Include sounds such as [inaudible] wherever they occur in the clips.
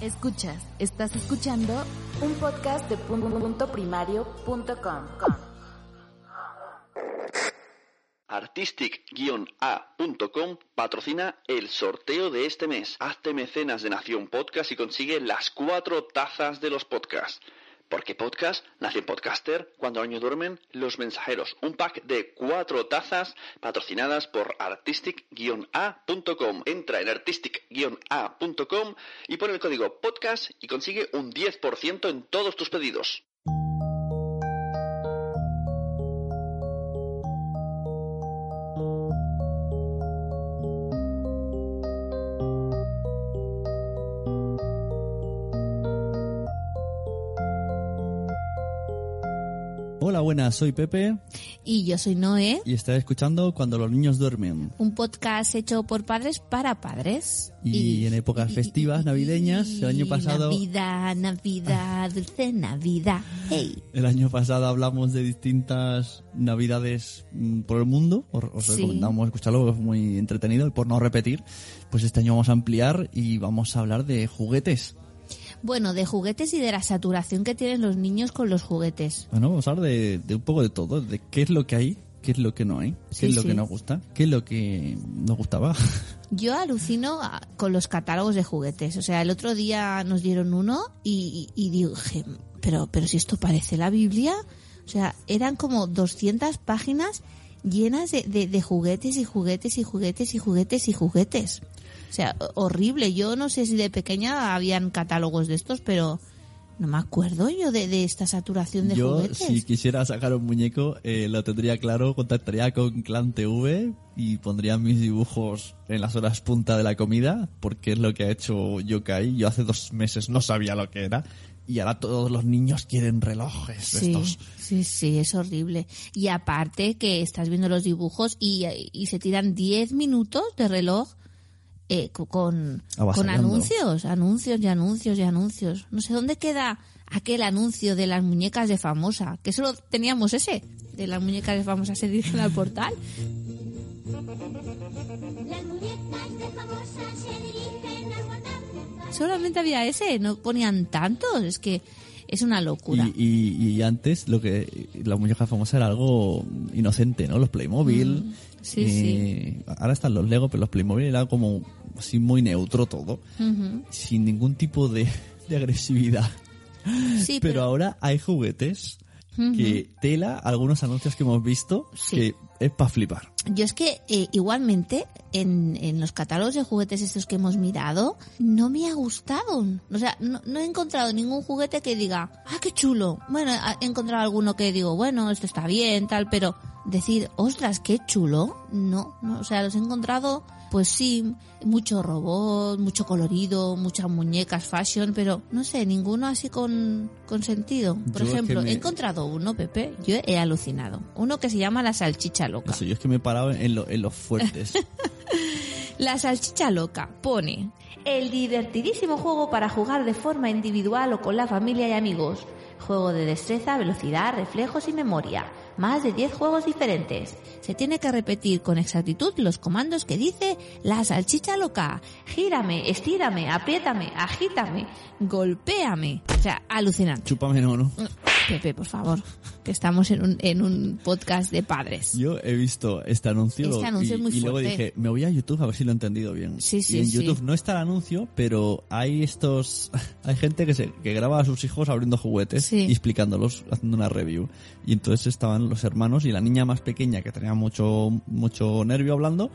Escuchas, estás escuchando un podcast de punto primario.com. Artistic-A.com patrocina el sorteo de este mes. Hazte mecenas de Nación Podcast y consigue las cuatro tazas de los podcasts. Porque podcast nace en Podcaster, cuando año duermen los mensajeros. Un pack de cuatro tazas patrocinadas por artistic-a.com. Entra en artistic-a.com y pon el código podcast y consigue un 10% en todos tus pedidos. Buenas, soy Pepe Y yo soy Noé, y estás escuchando Cuando los niños duermen. un podcast hecho por padres para padres. Y en épocas festivas, navideñas, el año y pasado- Navidad, Navidad, dulce Navidad. Hey. El año pasado hablamos de distintas navidades mm, por el mundo. Os, os Sí. recomendamos escucharlo, es muy entretenido. Y por no repetir, pues este año vamos a ampliar y vamos a hablar de juguetes. Bueno, de juguetes y de la saturación que tienen los niños con los juguetes. Bueno, vamos a hablar de, de un poco de todo, de qué es lo que hay, qué es lo que no hay, qué Sí, es lo sí. que nos gusta, qué es lo que nos gustaba. [laughs] Yo alucino a- con los catálogos de juguetes. O sea, el otro día nos dieron uno y, y, y dije, pero, pero si esto parece la Biblia. O sea, eran como 200 páginas llenas de, de, de juguetes y juguetes y juguetes y juguetes y juguetes. O sea, ho- horrible. Yo no sé si de pequeña habían catálogos de estos, pero no me acuerdo yo de, de esta saturación de Yo, juguetes. si quisiera sacar un muñeco, eh, lo tendría claro, contactaría con Clan TV y pondría mis dibujos en las horas punta de la comida, porque es lo que ha hecho Yokai. Yo hace dos meses no sabía lo que era, y ahora todos los niños quieren relojes de Sí, estos. sí, sí, es horrible. Y aparte que estás viendo los dibujos y, y se tiran 10 minutos de reloj eh, co- con, con Avasallando. anuncios, anuncios y anuncios y anuncios. No sé dónde queda aquel anuncio de las muñecas de famosa, que solo teníamos ese, de las muñecas de famosa se dirigen al portal. Las muñecas de famosa se dirigen al portal. Solamente había ese, no ponían tantos, es que es una locura. Y, y, y antes lo que la muñeca famosa era algo inocente, ¿no? Los Playmobil. Mm, sí, eh, Ahora están los Lego, pero los Playmobil era como así muy neutro todo, sin ningún tipo de, de agresividad. Sí, pero, ahora hay juguetes que tela algunos anuncios que hemos visto Sí. que es para flipar. Yo es que eh, igualmente en, en los catálogos de juguetes estos que hemos mirado no me ha gustado. O sea, no, no he encontrado ningún juguete que diga, ah, qué chulo. Bueno, he encontrado alguno que digo, bueno, esto está bien, tal, pero decir, ostras, qué chulo, no, no. O sea, los he encontrado, pues sí, mucho robot, mucho colorido, muchas muñecas fashion, pero no sé, ninguno así con, con sentido. Por Yo es ejemplo, que me- he encontrado uno, Pepe, yo he alucinado. Uno que se llama la salchicha loca. Sé, yo es que me he parado en, lo- en los fuertes. [laughs] La salchicha loca pone el divertidísimo juego para jugar de forma individual o con la familia y amigos. Juego de destreza, velocidad, reflejos y memoria. Más de 10 juegos diferentes. Se tiene que repetir con exactitud los comandos que dice la salchicha loca. Gírame, estírame, apriétame, agítame, golpéame. O sea, alucinante. Chúpame no, ¿no? Pepe, por favor, que estamos en un, en un podcast de padres. Yo he visto este anuncio, Este anuncio y, es muy y luego dije, me voy a YouTube a ver si lo he entendido bien. Sí, sí, y en sí. YouTube no está el anuncio, pero hay estos, [laughs] hay gente que se, que graba a sus hijos abriendo juguetes y explicándolos, haciendo una review. Y entonces estaban los hermanos y la niña más pequeña que tenía mucho, mucho nervio hablando,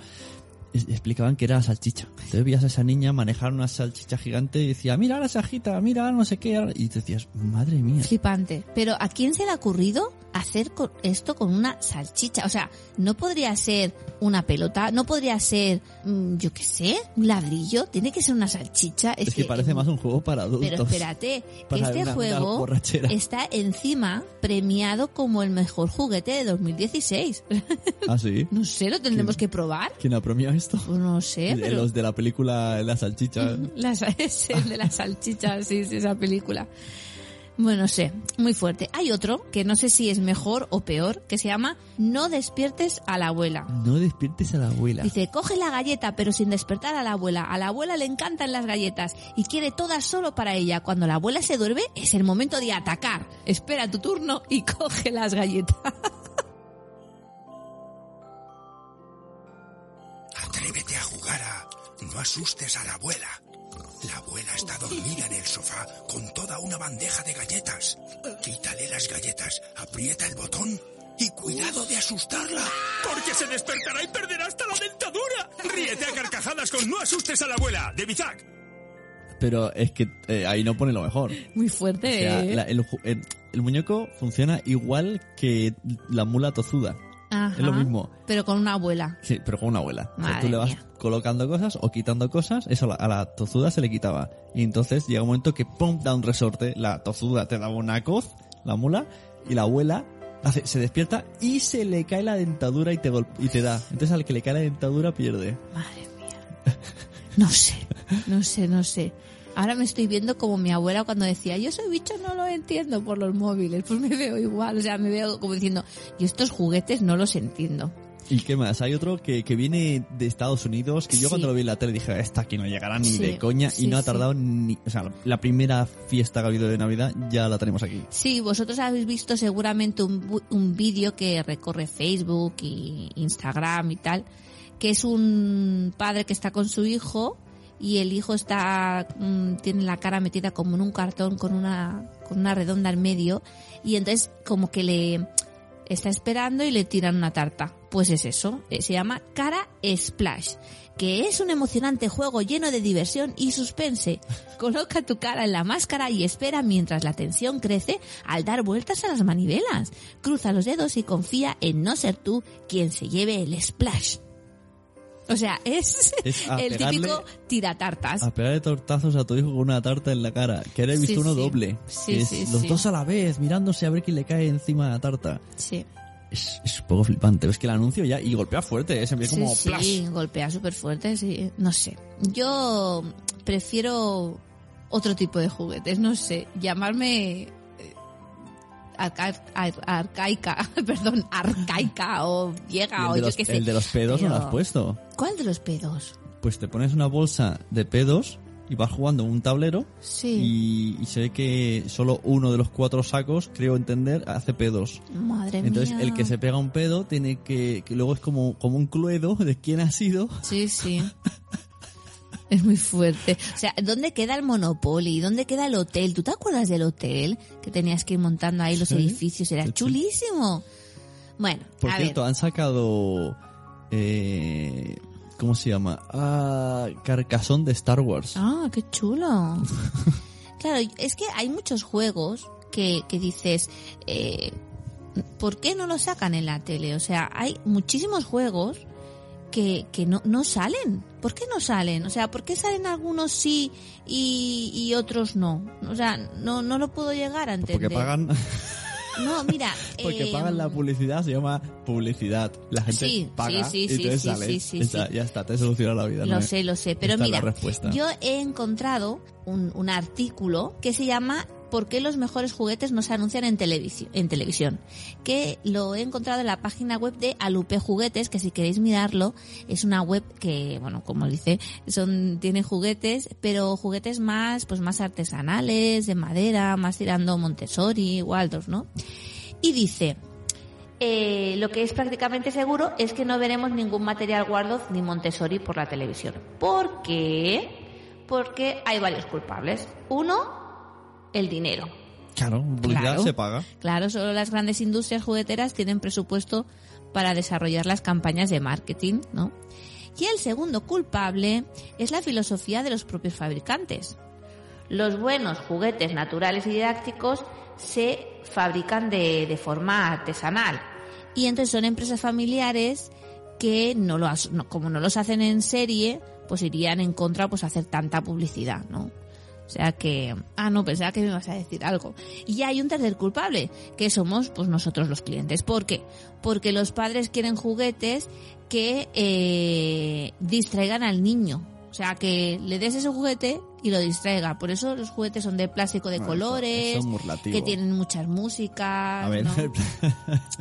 explicaban que era la salchicha. Entonces veías a esa niña manejar una salchicha gigante y decía, mira la sajita, mira no sé qué, y te decías, madre mía. Flipante. Pero ¿a quién se le ha ocurrido hacer con- esto con una salchicha. O sea, no podría ser una pelota, no podría ser, mm, yo qué sé, un ladrillo, tiene que ser una salchicha. Es, Es que parece más un juego para adultos. Pero espérate, [laughs] este una- juego está encima premiado como el mejor juguete de 2016. [laughs] ¿Ah, sí? [laughs] no sé, lo tendremos que probar. ¿Quién ha premiado esto? Pues no sé, pero... Los de la película La Salchicha. Las, es el de las salchichas, sí, sí, esa película. Bueno, no sé, muy fuerte. Hay otro que no sé si es mejor o peor, que se llama No despiertes a la abuela. No despiertes a la abuela. Dice, coge la galleta pero sin despertar a la abuela. A la abuela le encantan las galletas y quiere todas solo para ella. Cuando la abuela se duerme es el momento de atacar. Espera tu turno y [laughs] coge las galletas. Atrévete a jugar a No asustes a la abuela. La abuela está dormida en el sofá con toda una bandeja de galletas. Quítale las galletas, aprieta el botón y cuidado de asustarla. Porque se despertará y perderá hasta la dentadura. Ríete a carcajadas con No asustes a la abuela, de Bizac. Pero es que eh, ahí no pone lo mejor. Muy O fuerte. sea, ¿eh? la- el, ju- el- el muñeco funciona igual que la mula tozuda. Ajá. es lo mismo. Pero con una abuela. Sí, pero con una abuela. O sea, Madre tú le vas mía. colocando cosas o quitando cosas, eso a la, a la tozuda se le quitaba. Y entonces llega un momento que pum, da un resorte, la tozuda te daba una coz, la mula, y la abuela hace, se despierta y se le cae la dentadura y te, y te da. Entonces al que le cae la dentadura pierde. Madre mía. No sé, no sé, no sé. Ahora me estoy viendo como mi abuela cuando decía, yo soy bicho, no lo entiendo por los móviles. Pues me veo igual, o sea, me veo como diciendo, yo estos juguetes no los entiendo. ¿Y qué más? Hay otro que, que viene de Estados Unidos, que yo Sí. cuando lo vi en la tele dije, esta aquí no llegará ni Sí, de coña, sí, y no ha tardado ni... O sea, la primera fiesta que ha habido de Navidad ya la tenemos aquí. Sí, vosotros habéis visto seguramente un, un vídeo que recorre Facebook y Instagram y tal, que es un padre que está con su hijo y el hijo está mm, tiene la cara metida como en un cartón con una con una redonda en medio y entonces como que le está esperando y le tiran una tarta. Pues es eso, eh, se llama Cara Splash, que es un emocionante juego lleno de diversión y suspense. [laughs] Coloca tu cara en la máscara y espera mientras la tensión crece al dar vueltas a las manivelas. Cruza los dedos y confía en no ser tú quien se lleve el splash. O sea, es, [laughs] el pegarle- típico tiratartas. A pegarle tortazos a tu hijo con una tarta en la cara. Que ahora he visto Sí, uno sí. doble. Sí, que es sí, los dos a la vez, mirándose a ver quién le cae encima de la tarta. Sí. Es, es un poco flipante. Es que el anuncio ya... Y golpea fuerte, ¿eh? se ve Sí, como... sí, golpea súper fuerte, sí. No sé. Yo prefiero otro tipo de juguetes, no sé. Llamarme arca- ar- arcaica, [laughs] perdón, arcaica o vieja o yo los, qué sé. el de los pedos no lo has puesto. ¿Cuál de los pedos? Pues te pones una bolsa de pedos y vas jugando un tablero Sí. y, y se ve que solo uno de los cuatro sacos, creo entender, hace pedos. Madre Entonces mía. el que se pega un pedo tiene que, que luego es como, como un cluedo de quién ha sido. Sí, sí. [laughs] Es muy fuerte. O sea, ¿dónde queda el Monopoly? ¿Dónde queda el hotel? ¿Tú te acuerdas del hotel? Que tenías que ir montando ahí los Sí. edificios. Era Sí, chulísimo. Bueno, Por a cierto, ver. han sacado... Eh, ¿Cómo se llama? Ah, Carcasón de Star Wars. Ah, qué chulo. [laughs] claro, es que hay muchos juegos que, que dices, eh, ¿por qué no lo sacan en la tele? O sea, hay muchísimos juegos que, que no, no salen. ¿Por qué no salen? O sea, ¿por qué salen algunos sí y, y otros no? O sea, no, no lo puedo llegar a entender. Porque pagan, [laughs] No, mira. [laughs] porque eh, pagan la publicidad, se llama publicidad. La gente Sí, paga sí, sí, y entonces Está-. Ya está, te soluciona la vida. Lo ¿no? sé, lo sé. Pero mira, yo he encontrado un, un artículo que se llama ¿Por qué los mejores juguetes no se anuncian en, televisión, en televisión? Que lo he encontrado en la página web de Alupe Juguetes, que si queréis mirarlo, es una web que, bueno, como dice, son, tiene juguetes, pero juguetes más, pues más artesanales, de madera, más tirando Montessori, Waldorf, ¿no? Y dice, eh, lo que es prácticamente seguro es que no veremos ningún material Waldorf ni Montessori por la televisión. ¿Por qué? Porque hay varios culpables. Uno, el dinero. Claro, publicidad Claro. se paga. Claro, solo las grandes industrias jugueteras tienen presupuesto para desarrollar las campañas de marketing, ¿no? Y el segundo culpable es la filosofía de los propios fabricantes. Los buenos juguetes naturales y didácticos se fabrican de, de forma artesanal. Y entonces son empresas familiares que no lo como no los hacen en serie, pues irían en contra pues hacer tanta publicidad, ¿no? O sea que, ah, no, pensaba que me ibas a decir algo. Y hay un tercer culpable, que somos pues nosotros los clientes. ¿Por qué? Porque los padres quieren juguetes que eh, distraigan al niño. O sea, que le des ese juguete y lo distraiga. Por eso los juguetes son de plástico de Bueno, colores, eso que tienen muchas músicas. A ver, ¿no?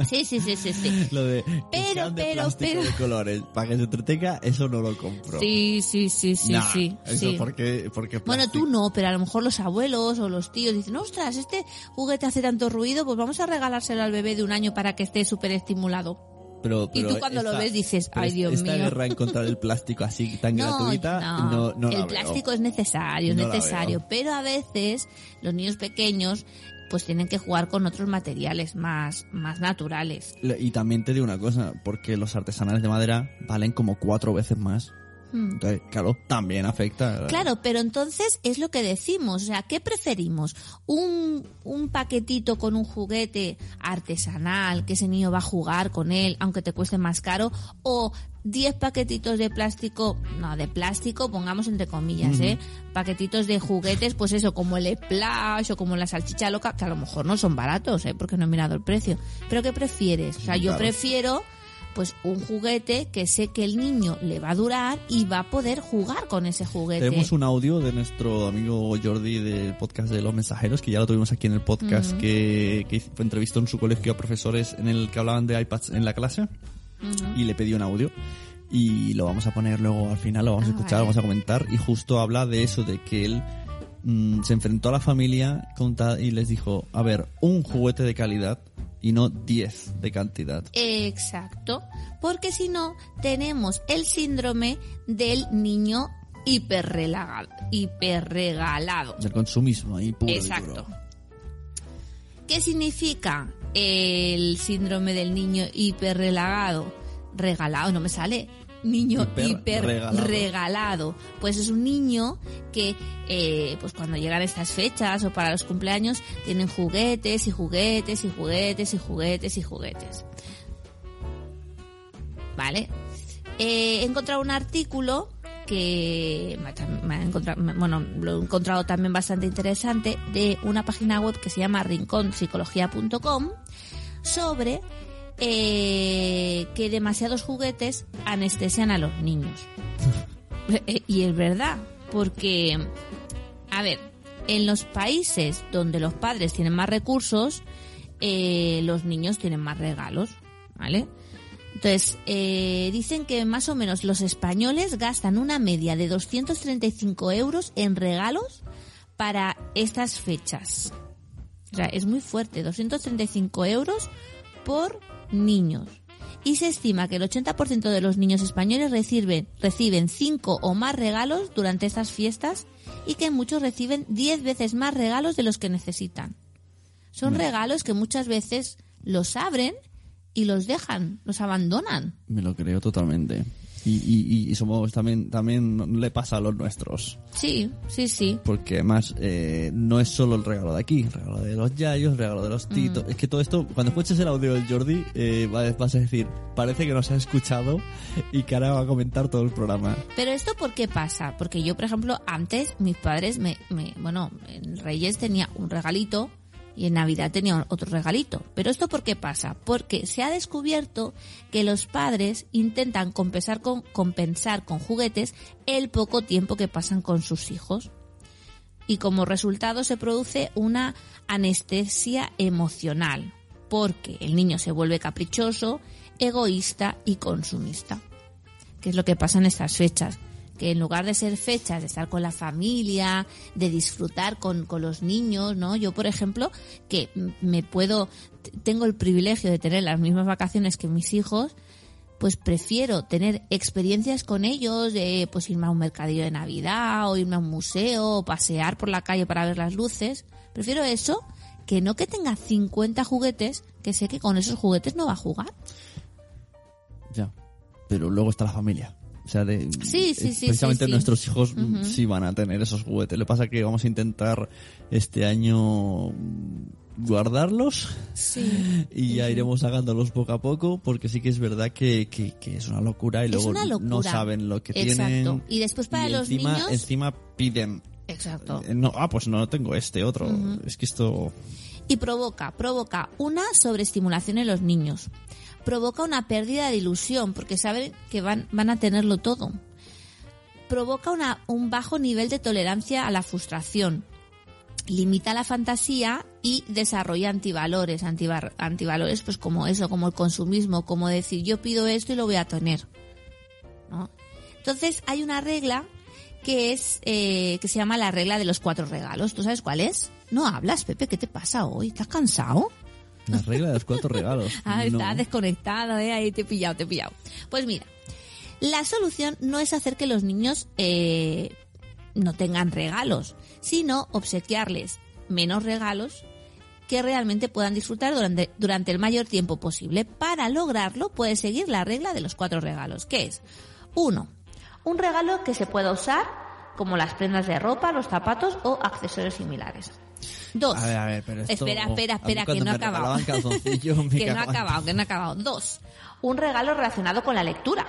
Sí, sí, sí, sí, sí. [laughs] lo de Pero, de pero, plástico pero- de colores para que se entretenga, eso no lo compro. Sí, sí, sí, sí, Nah, sí. Eso sí. porque, porque Bueno, tú no, pero a lo mejor los abuelos o los tíos dicen, ostras, este juguete hace tanto ruido, pues vamos a regalárselo al bebé de un año para que esté súper estimulado. Pero, Y tú cuando lo esta- ves dices, "Ay, Dios esta mío". guerra en contra del plástico así tan gratuita, no, no, la el plástico es necesario, es No necesario, pero a veces los niños pequeños pues tienen que jugar con otros materiales más, más naturales. Le- Y también te digo una cosa, porque los artesanales de madera valen como cuatro veces más. Hmm. Entonces, claro, también afecta. Claro, pero entonces es lo que decimos, o sea, ¿qué preferimos? ¿Un, un paquetito con un juguete artesanal que ese niño va a jugar con él, aunque te cueste más caro? ¿O 10 paquetitos de plástico, no, de plástico, pongamos entre comillas, ¿eh? Paquetitos de juguetes, pues eso, como el Splash o como la salchicha loca, que a lo mejor no son baratos, ¿eh? Porque no he mirado el precio. ¿Pero qué prefieres? O sea, yo Claro. prefiero pues un juguete que sé que el niño le va a durar y va a poder jugar con ese juguete. Tenemos un audio de nuestro amigo Jordi del podcast de los mensajeros, que ya lo tuvimos aquí en el podcast, que, que entrevistó en su colegio a profesores en el que hablaban de iPads en la clase y le pidió un audio. Y lo vamos a poner luego al final, lo vamos a Ah, escuchar, vale. lo vamos a comentar. Y justo habla de eso, de que él mm, se enfrentó a la familia y les dijo, a ver, un juguete de calidad y no 10 de cantidad. Exacto, porque si no tenemos el síndrome del niño hiperregalado. hiperregalado. Del consumismo ahí puro Exacto. ¿Qué significa el síndrome del niño hiperrelagado? Regalado, no me sale. Niño Hiperregalado. hiperregalado. Pues es un niño que, eh, pues cuando llegan estas fechas o para los cumpleaños, tienen juguetes y juguetes y juguetes y juguetes y juguetes. ¿Vale? Eh, he encontrado un artículo que me ha- encontrado- bueno, lo he encontrado también bastante interesante de una página web que se llama rinconpsicología.com sobre eh, que demasiados juguetes anestesian a los niños. [laughs] Eh, y es verdad, porque, a ver, en los países donde los padres tienen más recursos, eh, los niños tienen más regalos, ¿vale? Entonces, eh, dicen que más o menos los españoles gastan una media de 235 euros en regalos para estas fechas. O sea, es muy fuerte, 235 euros por niños. Y se estima que el 80% de los niños españoles reciben, reciben 5 o más regalos durante estas fiestas y que muchos reciben 10 veces más regalos de los que necesitan. Son regalos que muchas veces los abren y los dejan, los abandonan. Me lo creo totalmente. Y, y, y somos también, también le pasa a los nuestros. Sí, sí, sí. Porque además eh, no es solo el regalo de aquí, el regalo de los yayos, el regalo de los titos. Mm. Es que todo esto, cuando escuches el audio del Jordi, eh, va- vas a decir, parece que nos ha escuchado y que ahora va a comentar todo el programa. Pero esto por qué pasa? Porque yo, por ejemplo, antes mis padres me, me bueno, en Reyes tenía un regalito y en Navidad tenía otro regalito. Pero esto por qué pasa? Porque se ha descubierto que los padres intentan compensar con, juguetes el poco tiempo que pasan con sus hijos. Y como resultado se produce una anestesia emocional, porque el niño se vuelve caprichoso, egoísta y consumista que es lo que pasa en estas fechas. Que en lugar de ser fechas de estar con la familia, de disfrutar con, con los niños, ¿no? Yo, por ejemplo, que me puedo, tengo el privilegio de tener las mismas vacaciones que mis hijos, pues prefiero tener experiencias con ellos, de pues irme a un mercadillo de Navidad, o irme a un museo, o pasear por la calle para ver las luces. Prefiero eso que no que tenga 50 juguetes, que sé que con esos juguetes no va a jugar. Ya. Pero luego está la familia. O sea, de, Sí, sí, sí, precisamente sí, sí. nuestros hijos mm, sí van a tener esos juguetes. Lo que pasa es que vamos a intentar este año guardarlos Sí. [laughs] y ya iremos sacándolos poco a poco porque sí que es verdad que, que, que es una locura y luego locura. no saben lo que Exacto. tienen. Y después para y los encima, niños- Encima piden... Exacto. eh, No, ah, pues no tengo este otro. Es que esto... y provoca, provoca una sobreestimulación en los niños. Provoca una pérdida de ilusión porque saben que van, van a tenerlo todo. Provoca una, un bajo nivel de tolerancia a la frustración. Limita la fantasía y desarrolla antivalores. Antivar- antivalores, pues como eso, como el consumismo, como decir yo pido esto y lo voy a tener. ¿no? Entonces hay una regla que es eh, que se llama la regla de los cuatro regalos. ¿Tú sabes cuál es? No hablas, Pepe. ¿Qué te pasa hoy? ¿Estás cansado? La regla de los cuatro regalos. [laughs] Ah, No. estás desconectado, ¿eh? Ahí te he pillado, te he pillado. Pues mira, la solución no es hacer que los niños eh, no tengan regalos, sino obsequiarles menos regalos que realmente puedan disfrutar durante, durante el mayor tiempo posible. Para lograrlo, puedes seguir la regla de los cuatro regalos, que es, uno, un regalo que se pueda usar, como las prendas de ropa, los zapatos o accesorios similares. Dos. A ver, a ver, pero esto... Espera, espera, espera, que no ha acabado. [laughs] que no ha acabado, que no ha acabado. Dos, un regalo relacionado con la lectura.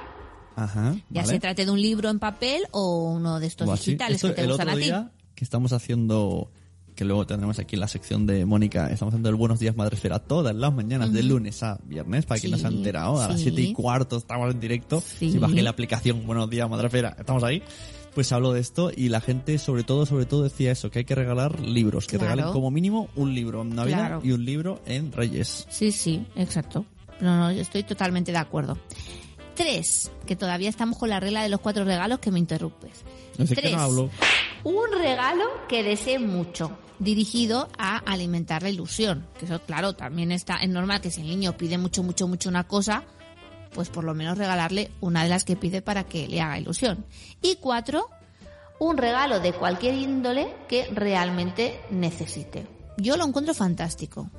Ajá, Ya vale. se trate de un libro en papel o uno de estos así. digitales Esto, que te el gustan otro a ti. día que estamos haciendo, que luego tendremos aquí en la sección de Mónica, estamos haciendo el Buenos Días Madresfera todas las mañanas, de lunes a viernes, para quien no se ha Sí, enterado, a las sí. siete y cuarto estamos en directo, Sí. si bajé la aplicación Buenos Días Madresfera, estamos ahí. Pues hablo de esto y la gente, sobre todo, sobre todo decía eso, que hay que regalar libros, que Claro. regalen como mínimo un libro en Navidad Claro. y un libro en Reyes. Sí, sí, exacto. No, no, yo estoy totalmente de acuerdo. Tres, que todavía estamos con la regla de los cuatro regalos que me interrumpes. No sé Tres, no hablo. un regalo que desee mucho, dirigido a alimentar la ilusión. Que eso, claro, también está, es normal que si el niño pide mucho, mucho, mucho una cosa, pues por lo menos regalarle una de las que pide para que le haga ilusión. Y cuatro, un regalo de cualquier índole que realmente necesite. Yo lo encuentro fantástico.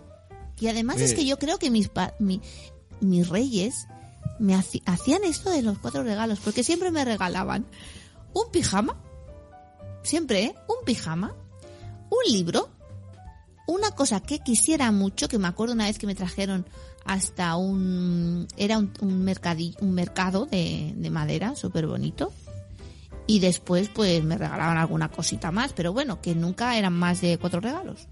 Y además es que yo creo que mis, pa- mi- mis reyes me hacían esto de los cuatro regalos, porque siempre me regalaban un pijama, siempre, ¿eh? Un pijama, un libro, una cosa que quisiera mucho, que me acuerdo una vez que me trajeron hasta un, era un, un, mercadi- un mercado de, de madera súper bonito. Y después pues me regalaban alguna cosita más, pero bueno, que nunca eran más de cuatro regalos.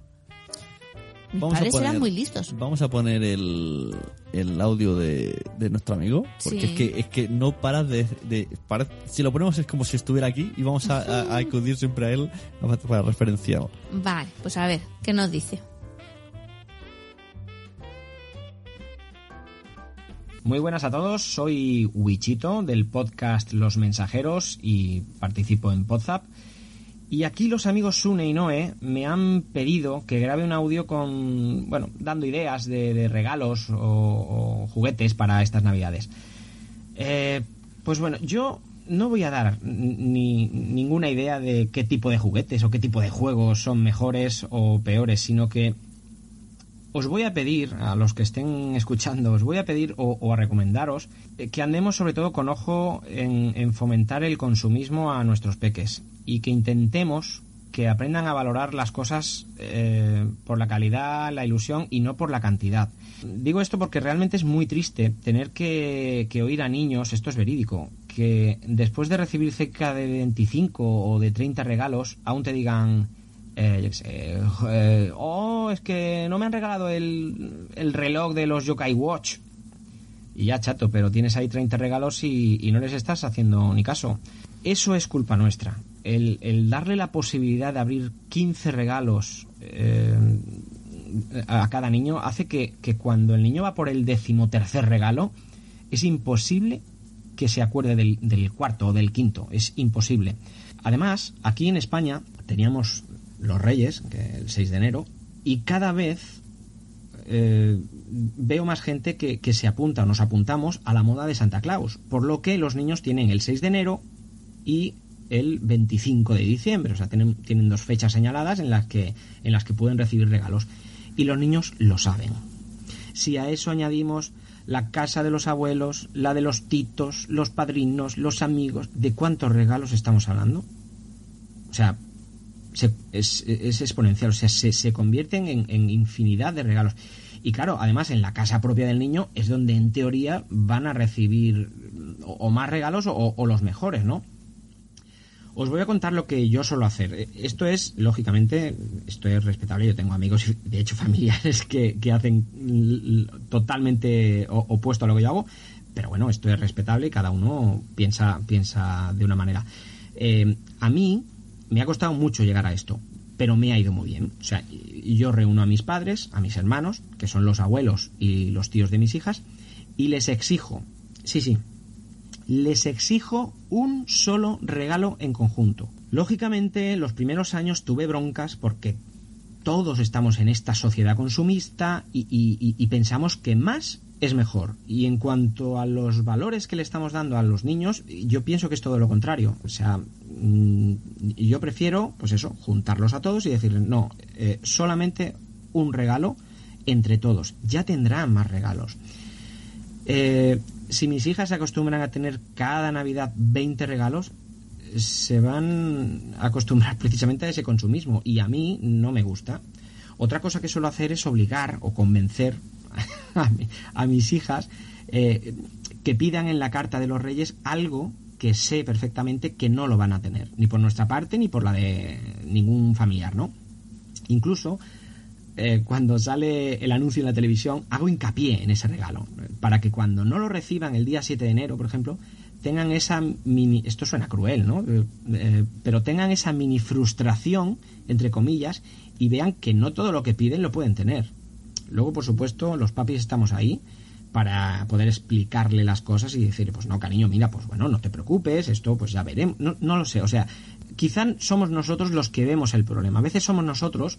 Mis Vamos a padres eran poner- muy listos. Vamos a poner el, el audio de, de nuestro amigo, porque Sí. es que es que no para de, de para- si lo ponemos es como si estuviera aquí y vamos a, a- a acudir siempre a él para referenciar. Vale, pues a ver, ¿qué nos dice? Muy buenas a todos, soy Wichito del podcast Los Mensajeros y participo en Podzap. Y aquí los amigos Sune y Noe me han pedido que grabe un audio con, bueno, dando ideas de, regalos o, o juguetes para estas navidades. Eh, pues bueno, yo no voy a dar ni ninguna idea de qué tipo de juguetes o qué tipo de juegos son mejores o peores, sino que os voy a pedir, a los que estén escuchando, os voy a pedir o, a recomendaros eh, que andemos sobre todo con ojo en, en fomentar el consumismo a nuestros peques y que intentemos que aprendan a valorar las cosas eh, por la calidad, la ilusión y no por la cantidad. Digo esto porque realmente es muy triste tener que, que oír a niños, esto es verídico, que después de recibir cerca de 25 o de 30 regalos, aún te digan, eh, yo qué sé, eh, oh, es que no me han regalado el, el reloj de los Yokai Watch. Y ya, chato, pero tienes ahí 30 regalos y, no les estás haciendo ni caso. Eso es culpa nuestra. El, el darle la posibilidad de abrir 15 regalos eh, a cada niño hace que, que cuando el niño va por el decimotercer regalo, es imposible que se acuerde del, del cuarto o del quinto. Es imposible. Además, aquí en España teníamos los Reyes, que el 6 de enero, y cada vez eh, veo más gente que, que se apunta o nos apuntamos a la moda de Santa Claus, por lo que los niños tienen el 6 de enero y el 25 de diciembre, o sea, tienen, tienen dos fechas señaladas en las, que, en las que pueden recibir regalos. Y los niños lo saben. Si a eso añadimos la casa de los abuelos, la de los titos, los padrinos, los amigos. ¿De cuántos regalos estamos hablando? O sea, es, exponencial, o sea, se, se convierten en, infinidad de regalos. Y claro, además en la casa propia del niño es donde en teoría van a recibir o, más regalos o, los mejores, ¿no? Os voy a contar lo que yo suelo hacer. Eh, Esto es, lógicamente, esto es respetable. Yo tengo amigos, de hecho [laughs] familiares, que, que hacen totalmente opuesto a lo que yo hago. Pero bueno, esto es respetable y cada uno piensa, piensa de una manera. Eh, a mí me ha costado mucho llegar a esto, pero me ha ido muy bien. O sea, yo reúno a mis padres, a mis hermanos, que son los abuelos y los tíos de mis hijas, y les exijo, sí, sí, les exijo un solo regalo en conjunto. Lógicamente, los primeros años tuve broncas porque todos estamos en esta sociedad consumista y- y pensamos que más es mejor. Y en cuanto a los valores que le estamos dando a los niños, yo pienso que es todo lo contrario. O sea, mm, yo prefiero, pues eso, juntarlos a todos y decirles, no, eh, solamente un regalo entre todos. Ya tendrán más regalos. Eh, si mis hijas se acostumbran a tener cada Navidad 20 regalos, se van a acostumbrar [laughs] precisamente a ese consumismo y a mí no me gusta. Otra cosa que suelo hacer es obligar o convencer [laughs] a, mi- a mis hijas eh, que pidan en la carta de los reyes algo que sé perfectamente que no lo van a tener, ni por nuestra parte ni por la de ningún familiar, ¿no? Incluso eh, cuando sale el anuncio en la televisión, hago hincapié en ese regalo, para que cuando no lo reciban el día 7 de enero, por ejemplo, tengan esa mini, esto suena cruel, ¿no? Eh, pero tengan esa mini frustración, entre comillas, y vean que no todo lo que piden lo pueden tener. Luego, por supuesto, los papis estamos ahí para poder explicarle las cosas y decir, pues no, cariño, mira, pues bueno, no te preocupes, esto pues ya veremos. No, no lo sé, o sea, quizá somos nosotros los que vemos el problema. A veces somos nosotros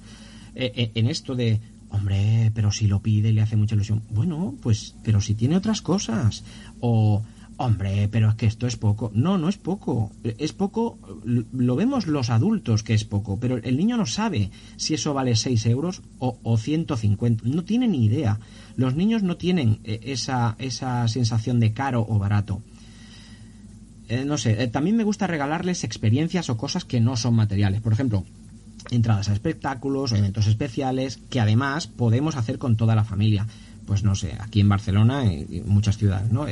eh, eh, en esto de, hombre, pero si lo pide y le hace mucha ilusión. Bueno, pues, pero si tiene otras cosas. O, hombre, pero es que esto es poco. No, no es poco. Es poco, lo vemos los adultos que es poco, pero el niño no sabe si eso vale 6 euros o, o 150. No tiene ni idea. Los niños no tienen eh, esa, esa sensación de caro o barato. Eh, no sé, eh, también me gusta regalarles experiencias o cosas que no son materiales. Por ejemplo, entradas a espectáculos o eventos especiales que además podemos hacer con toda la familia. Pues no sé, aquí en Barcelona y muchas ciudades, ¿no?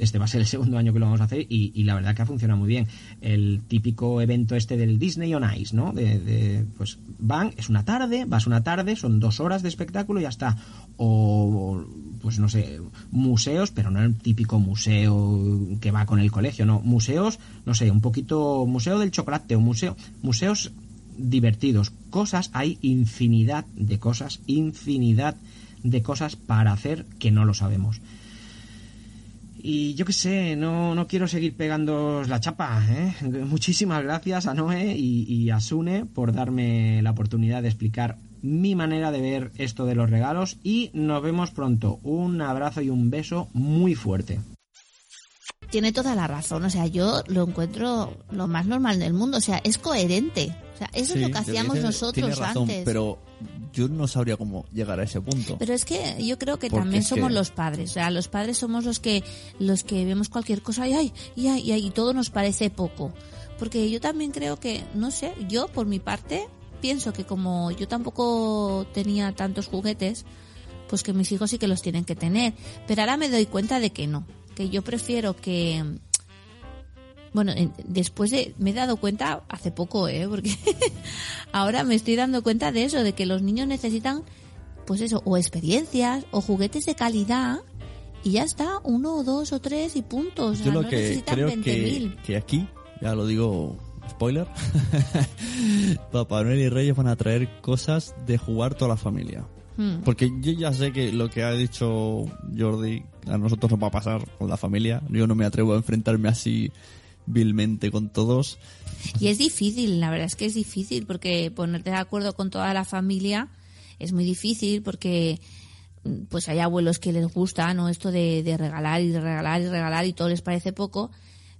Este va a ser el segundo año que lo vamos a hacer y, la verdad que ha funcionado muy bien. El típico evento este del Disney on Ice, ¿no? De, de, pues van, es una tarde, vas una tarde, son dos horas de espectáculo y ya está. O, pues no sé, museos, pero no el típico museo que va con el colegio, no. Museos, no sé, un poquito, museo del chocolate o museo, museos divertidos. Cosas, hay infinidad de cosas, infinidad de cosas para hacer que no lo sabemos. Y yo qué sé, no, no quiero seguir pegando la chapa. ¿eh? Muchísimas gracias a Noé y, y a Sune por darme la oportunidad de explicar mi manera de ver esto de los regalos y nos vemos pronto. Un abrazo y un beso muy fuerte. Tiene toda la razón, o sea, yo lo encuentro lo más normal del mundo, o sea, es coherente. O sea, eso es lo que hacíamos nosotros tiene razón, antes. Pero yo no sabría cómo llegar a ese punto. Pero es que yo creo que Porque también somos que- los padres. O sea, los padres somos los que los que vemos cualquier cosa y ay, y ay, y ay, y todo nos parece poco. Porque yo también creo que, no sé, yo por mi parte pienso que como yo tampoco tenía tantos juguetes, pues que mis hijos sí que los tienen que tener. Pero ahora me doy cuenta de que no. Que yo prefiero que bueno, en- después de, me he dado cuenta hace poco, ¿eh? Porque [laughs] ahora me estoy dando cuenta de eso, de que los niños necesitan, pues eso, o experiencias, o juguetes de calidad, y ya está, uno o dos o tres y puntos. O sea, Yo lo no que necesitan creo 20.000. que, que aquí, ya lo digo, spoiler, [laughs] Papá Noel y Reyes van a traer cosas de jugar toda la familia. Hmm. Porque yo ya sé que lo que ha dicho Jordi a nosotros nos va a pasar con la familia. Yo no me atrevo a enfrentarme así vilmente con todos. Y es difícil, la verdad es que es difícil, porque ponerte de acuerdo con toda la familia es muy difícil, porque mm, pues hay abuelos que les gusta, ¿no? Esto de, de regalar y de regalar y regalar y todo les parece poco,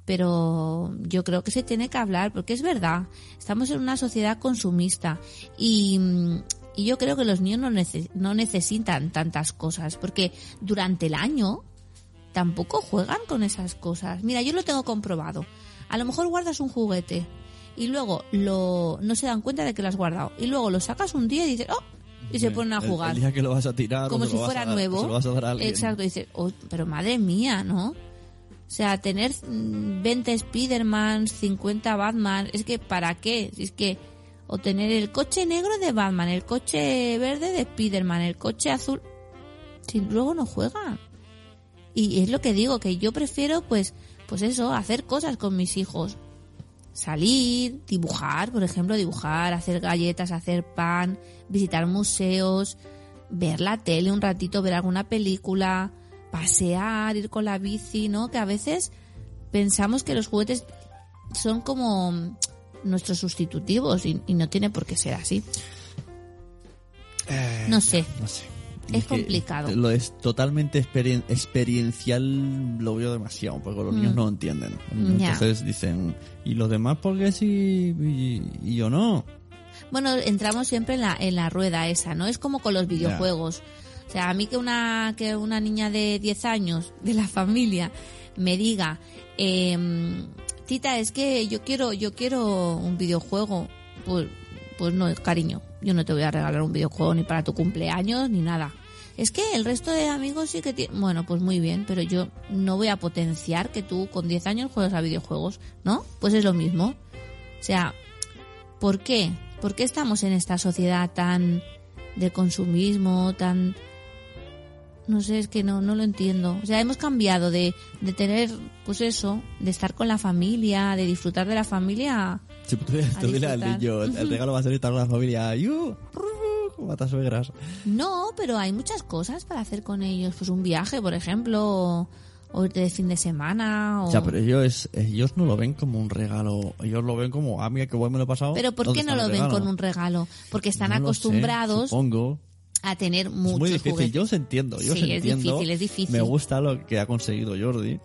pero yo creo que se tiene que hablar, porque es verdad, estamos en una sociedad consumista y, mm, Y yo creo que los niños no, nece- no necesitan tantas cosas, porque durante el año tampoco juegan con esas cosas. Mira, yo lo tengo comprobado. A lo mejor guardas un juguete y luego lo no se dan cuenta de que lo has guardado. Y luego lo sacas un día y dices, ¡oh! Y se ponen a jugar. El, día que lo vas a tirar, como si fuera dar- nuevo. se lo vas a dar a alguien. Exacto, dices, "Oh, pero madre mía, ¿no? O sea, tener mm, 20 Spidermans, 50 Batman, es que ¿para qué? Es que o tener el coche negro de Batman, el coche verde de Spiderman, el coche azul, si luego no juegan. Y es lo que digo, que yo prefiero pues pues eso, hacer cosas con mis hijos. Salir, dibujar, por ejemplo, dibujar, hacer galletas, hacer pan, visitar museos, ver la tele un ratito, ver alguna película, pasear, ir con la bici, ¿no? Que a veces pensamos que los juguetes son como nuestros sustitutivos y, y no tiene por qué ser así. Eh, No sé. No sé. Es complicado. Lo es totalmente experien- experiencial, lo veo demasiado, porque los niños Mm. no lo entienden. Entonces dicen, ¿y los demás por qué sí y, y yo no? Bueno, entramos siempre en la, en la rueda esa, ¿no? Es como con los videojuegos. O sea, a mí que una, que una niña de 10 años de la familia me diga, em, tita, es que yo quiero, yo quiero un videojuego, pues, pues no, cariño, yo no te voy a regalar un videojuego ni para tu cumpleaños ni nada. Es que el resto de amigos sí que tienen... Bueno, pues muy bien, pero yo no voy a potenciar que tú con 10 años juegues a videojuegos, ¿no? Pues es lo mismo. O sea, ¿Por qué? ¿Por qué estamos en esta sociedad tan de consumismo, tan... No sé, es que no, no lo entiendo. O sea, hemos cambiado de, de tener, pues eso, de estar con la familia, de disfrutar de la familia. Si tú, tú al niño, el, el regalo va a ser estar con la familia, ¡yu! Como matas suegras. No, pero hay muchas cosas para hacer con ellos. Pues un viaje, por ejemplo, o, irte de fin de semana. O... Sea, pero ellos, ellos no lo ven como un regalo, ellos lo ven como, ah, mira qué bueno me lo he pasado. Pero ¿por ¿dónde qué no lo ven con un regalo? Porque están No lo sé, acostumbrados supongo. a tener muchos es muy difícil, juguetes. yo os entiendo, yo os Sí, es entiendo. difícil, es difícil. Me gusta lo que ha conseguido Jordi,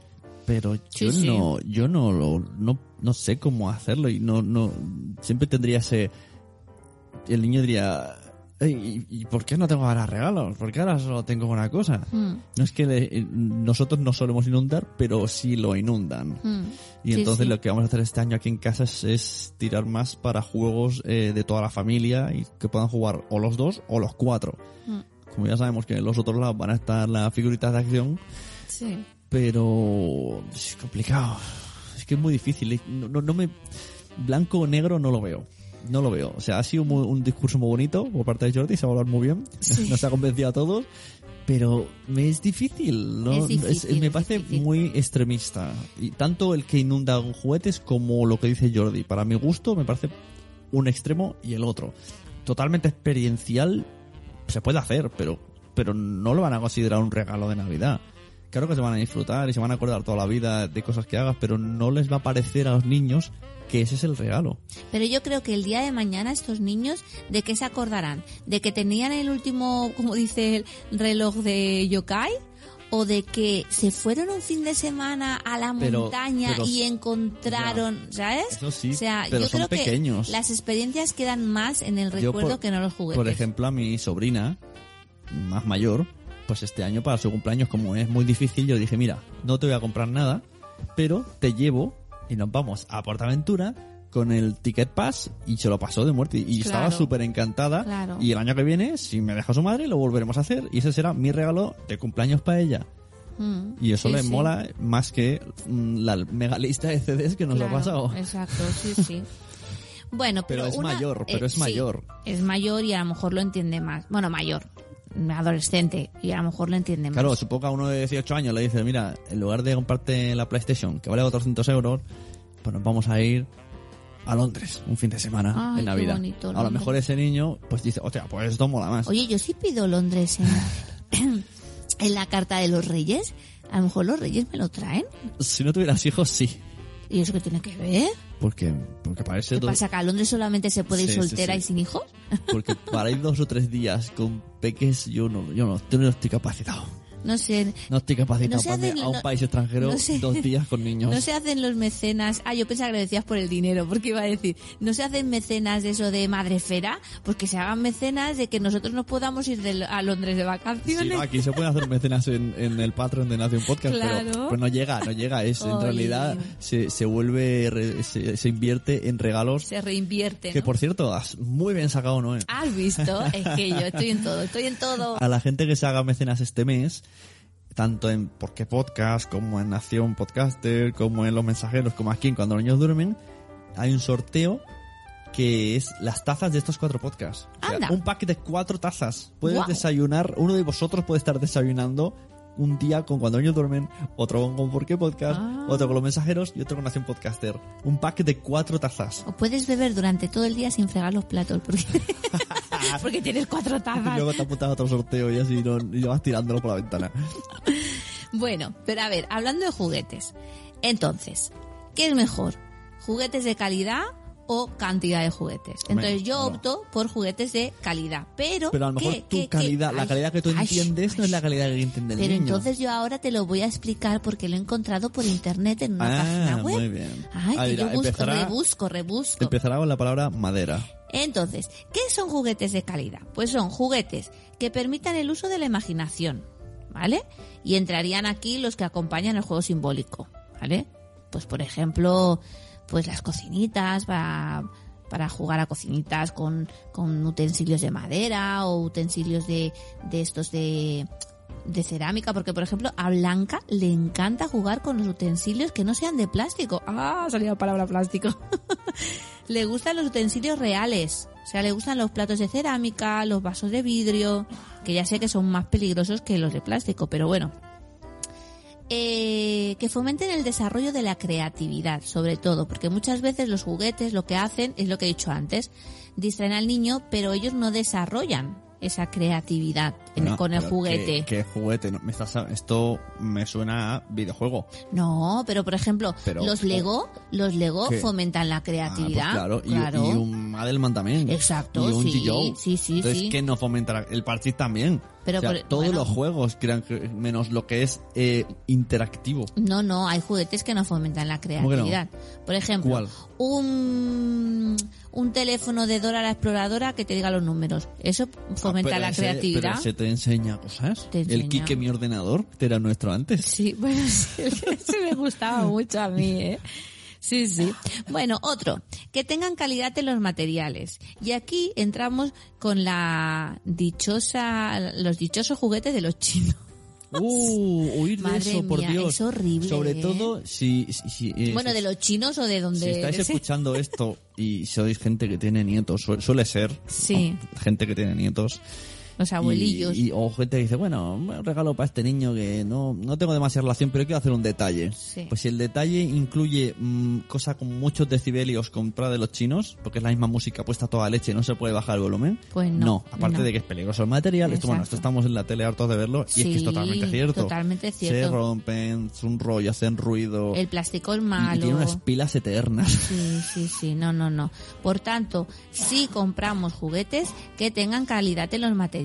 pero Sí, yo sí. no, yo no lo, no, no sé cómo hacerlo y no, no, siempre tendría ese, el niño diría, "Ey, ¿y, y por qué no tengo ahora regalos? ¿Por qué ahora solo tengo una cosa? Mm, No es que le- nosotros no solemos inundar, pero sí lo inundan. mm. Y Sí, entonces sí. lo que vamos a hacer este año aquí en casa es, es tirar más para juegos eh, de toda la familia y que puedan jugar o los dos o los cuatro. Mm. Como ya sabemos que en los otros lados van a estar las figuritas de acción, Sí. pero es complicado. Es que es muy difícil. No, no, no me blanco o negro no lo veo. No lo veo. O sea, ha sido muy- un discurso muy bonito por parte de Jordi, se va a hablar muy bien. Sí. [laughs] Nos ha convencido a todos. Pero me es difícil, ¿no? Es difícil, me es parece difícil. muy extremista. Y tanto el que inunda juguetes como lo que dice Jordi. Para mi gusto me parece un extremo y el otro. Totalmente experiencial se puede hacer, pero, pero no lo van a considerar un regalo de Navidad. Claro que se van a disfrutar y se van a acordar toda la vida de cosas que hagas, pero no les va a parecer a los niños que ese es el regalo. Pero yo creo que el día de mañana estos niños, ¿de qué se acordarán? ¿De que tenían el último, como dice el reloj de yokai? ¿O de que se fueron un fin de semana a la Pero- montaña pero- y encontraron, ¿sabes? Eso sí, o sea, pero yo son creo pequeños. que las experiencias quedan más en el recuerdo por- que no los juguetes. Por ejemplo, a mi sobrina, más mayor, pues este año para su cumpleaños, como es muy difícil, yo dije, mira, no te voy a comprar nada, pero te llevo y nos vamos a Portaventura con el Ticket Pass y se lo pasó de muerte y estaba súper encantada Claro. y el año que viene, si me deja su madre, lo volveremos a hacer y ese será mi regalo de cumpleaños para ella. Mm, Y eso sí, le sí. mola más que mm, la mega lista de CDs que nos Claro, ha pasado. Exacto, sí, [laughs] sí. Bueno, pero, Pero es una- mayor, pero es sí, mayor. es mayor y a lo mejor lo entiende más. Bueno, mayor, adolescente y a lo mejor lo entiende más. Claro, supongo que a uno de 18 años le dice, mira, en lugar de comprarte la PlayStation, que vale 400 euros, pues nos vamos a ir a Londres un fin de semana Ay, en Navidad. bonito, a lo mejor ese niño, pues dice, hostia, pues esto mola más. Oye, yo sí pido Londres en, [laughs] en la carta de los reyes. A lo mejor los reyes me lo traen. Si no tuvieras hijos, sí. ¿Y eso qué tiene que ver? Porque, porque parece ¿Qué dos, pasa? ¿Que a Londres solamente se puede ir Sí, sí, soltera sí. y sin hijos? porque para ir dos o tres días con peques, yo no, yo no, yo no estoy capacitado. No sé. No estoy capacitado No para hacen- a un no- país extranjero no sé. dos días con niños. No se hacen los mecenas. Ah, yo pensaba que lo decías por el dinero, porque iba a decir, no se hacen mecenas de eso de madrefera, pues que se hagan mecenas de que nosotros nos podamos ir de- a Londres de Sí, vacaciones. no, aquí se pueden hacer mecenas en, en el Patreon de Nación Podcast, Claro. pero pues no llega, no llega. Es, en realidad se, se vuelve, re- se, se invierte en regalos. Se reinvierte. Que ¿no? por cierto, has muy bien sacado, Noé. ¿Has visto? Es que yo estoy en todo, estoy en todo. A la gente que se haga mecenas este mes, tanto en Porque Podcast, como en Nación Podcaster, como en Los Mensajeros, como aquí en Cuando los niños duermen, hay un sorteo que es las tazas de estos cuatro podcasts. O sea, Anda. un pack de cuatro tazas. Puedes desayunar, uno de vosotros puede estar desayunando un día con Cuando niños duermen, otro con, con Por qué Podcast, Ah. otro con Los Mensajeros y otro con Nación Podcaster. Un pack de cuatro tazas. O puedes beber durante todo el día sin fregar los platos, porque, [laughs] porque tienes cuatro Y tazas. luego te apuntas a otro sorteo y así no, y vas tirándolo por la ventana. Bueno, pero a ver, hablando de juguetes. Entonces, ¿qué es mejor? ¿Juguetes de calidad o cantidad de juguetes? Entonces yo opto por juguetes de calidad. Pero, Pero a lo mejor ¿qué, tu calidad, la Ay, calidad que tú ay, entiendes no es la calidad que entiende el Pero niño. entonces yo ahora te lo voy a explicar porque lo he encontrado por internet en una Ah, página web. muy bien. Ay, que mira, yo busco, empezará- rebusco, rebusco. Empezará con la palabra madera. Entonces, ¿qué son juguetes de calidad? Pues son juguetes que permitan el uso de la imaginación, ¿vale? Y entrarían aquí los que acompañan el juego simbólico, ¿vale? Pues por ejemplo, pues las cocinitas para, para jugar a cocinitas con, con utensilios de madera o utensilios de, de estos de de cerámica, porque por ejemplo a Blanca le encanta jugar con los utensilios que no sean de plástico. Ah, salía la palabra plástico. [laughs] le gustan los utensilios reales. O sea, le gustan los platos de cerámica, los vasos de vidrio, que ya sé que son más peligrosos que los de plástico, pero bueno. Eh, que fomenten el desarrollo de la creatividad, sobre todo, porque muchas veces los juguetes lo que hacen es lo que he dicho antes, distraen al niño, pero ellos no desarrollan esa creatividad en- con el juguete. ¿Qué, qué juguete? No, me estás, esto me suena a videojuego. No, pero por ejemplo, Pero- los Lego, los Lego ¿Qué? fomentan la Ah, pues creatividad. claro. Y, claro. y un Madelman también. Exacto, Y un sí, sí, sí, Entonces, sí. ¿qué no fomenta? la- El parchís también. Pero O sea, por- todos bueno. los juegos crean que- menos lo que es eh, interactivo. No, no, hay juguetes que no fomentan la ¿Cómo que no? creatividad. Por ejemplo, ¿Cuál? un un teléfono de Dora la exploradora que te diga los números. Eso fomenta Ah, pero la ese- creatividad. Pero se te enseña cosas. Te El enseña. Kike, mi ordenador, que era nuestro antes. Sí, [laughs] bueno, sí, ese me gustaba mucho a mí, ¿eh? Sí, sí. Bueno, otro, que tengan calidad en los materiales. Y aquí entramos con la dichosa, los dichosos juguetes de los chinos. Uh, oír de Madre eso, por Dios. es horrible, Sobre ¿eh? todo si... si- si, eh, Bueno, si- de los chinos o de donde... Si estáis de escuchando esto y sois gente que tiene nietos, su- suele ser Sí. gente que tiene nietos. Los abuelillos. Y, y- o gente que dice, bueno, un regalo para este niño que no, no tengo demasiada relación, pero quiero hacer un detalle. Sí. Pues si el detalle incluye mm, cosa con muchos decibelios comprada de los chinos, porque es la misma música puesta toda leche, no se puede bajar el volumen. Pues no, aparte no. de que es peligroso el material, esto, bueno, esto estamos en la tele hartos de verlo y es que es Sí, totalmente cierto. totalmente Se cierto. rompen, es un rollo, hacen ruido. El plástico es y- y malo. tiene unas pilas eternas. Sí, sí, sí, no, no, no. Por tanto, sí compramos juguetes que tengan calidad en los materiales.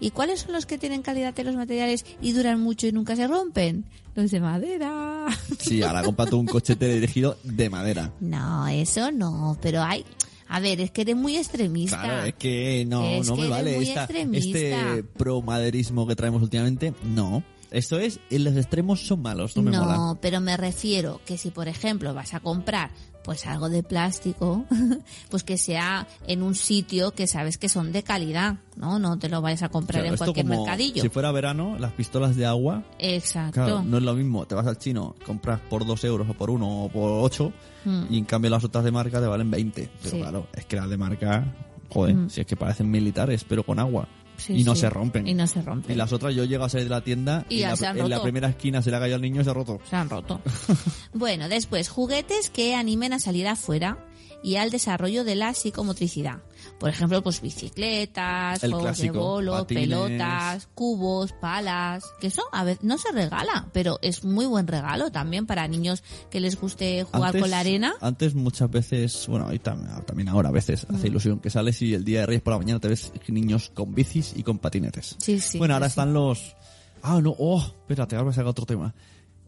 ¿Y cuáles son los que tienen calidad en los materiales y duran mucho y nunca se rompen? Los de madera. [laughs] Sí, ahora cómprate un coche teledirigido de madera. No, eso no, pero hay... A ver, es que eres muy extremista. Claro, es que no, Es no que me vale muy esta- extremista. este pro-maderismo que traemos últimamente. No. Esto es, en los extremos son malos, no me mola. No, pero me refiero que si, por ejemplo, vas a comprar pues algo de plástico, [laughs] pues que sea en un sitio que sabes que son de calidad, ¿no? No te lo vayas a comprar Claro, en cualquier como mercadillo. Si fuera verano, las pistolas de agua, Exacto. claro, no es lo mismo. Te vas al chino, compras por dos euros o por uno o por ocho, Mm. y en cambio las otras de marca te valen 20. Pero Sí. claro, es que las de marca, joder, Mm. si es que parecen militares, pero con agua. Sí, y no sí. se rompen. Y no se rompen. Y las otras yo llego a salir de la tienda Y y, ya la- se han en la primera esquina se le ha caído al niño y se ha roto. Se han roto. [laughs] bueno, después, juguetes que animen a salir afuera y al desarrollo de la psicomotricidad. Por ejemplo, pues bicicletas, El juegos de bolo, patines. pelotas, cubos, palas, que eso a veces no se regala, pero es muy buen regalo también para niños que les guste jugar Antes- con la arena. Antes muchas veces, bueno, y tam- también ahora a veces Mm. hace ilusión que sales y el día de Reyes por la mañana te ves niños con bicis y con patinetes. Sí, sí. bueno, ahora sí, están los Ah, no, oh, espérate, ahora me saca otro tema.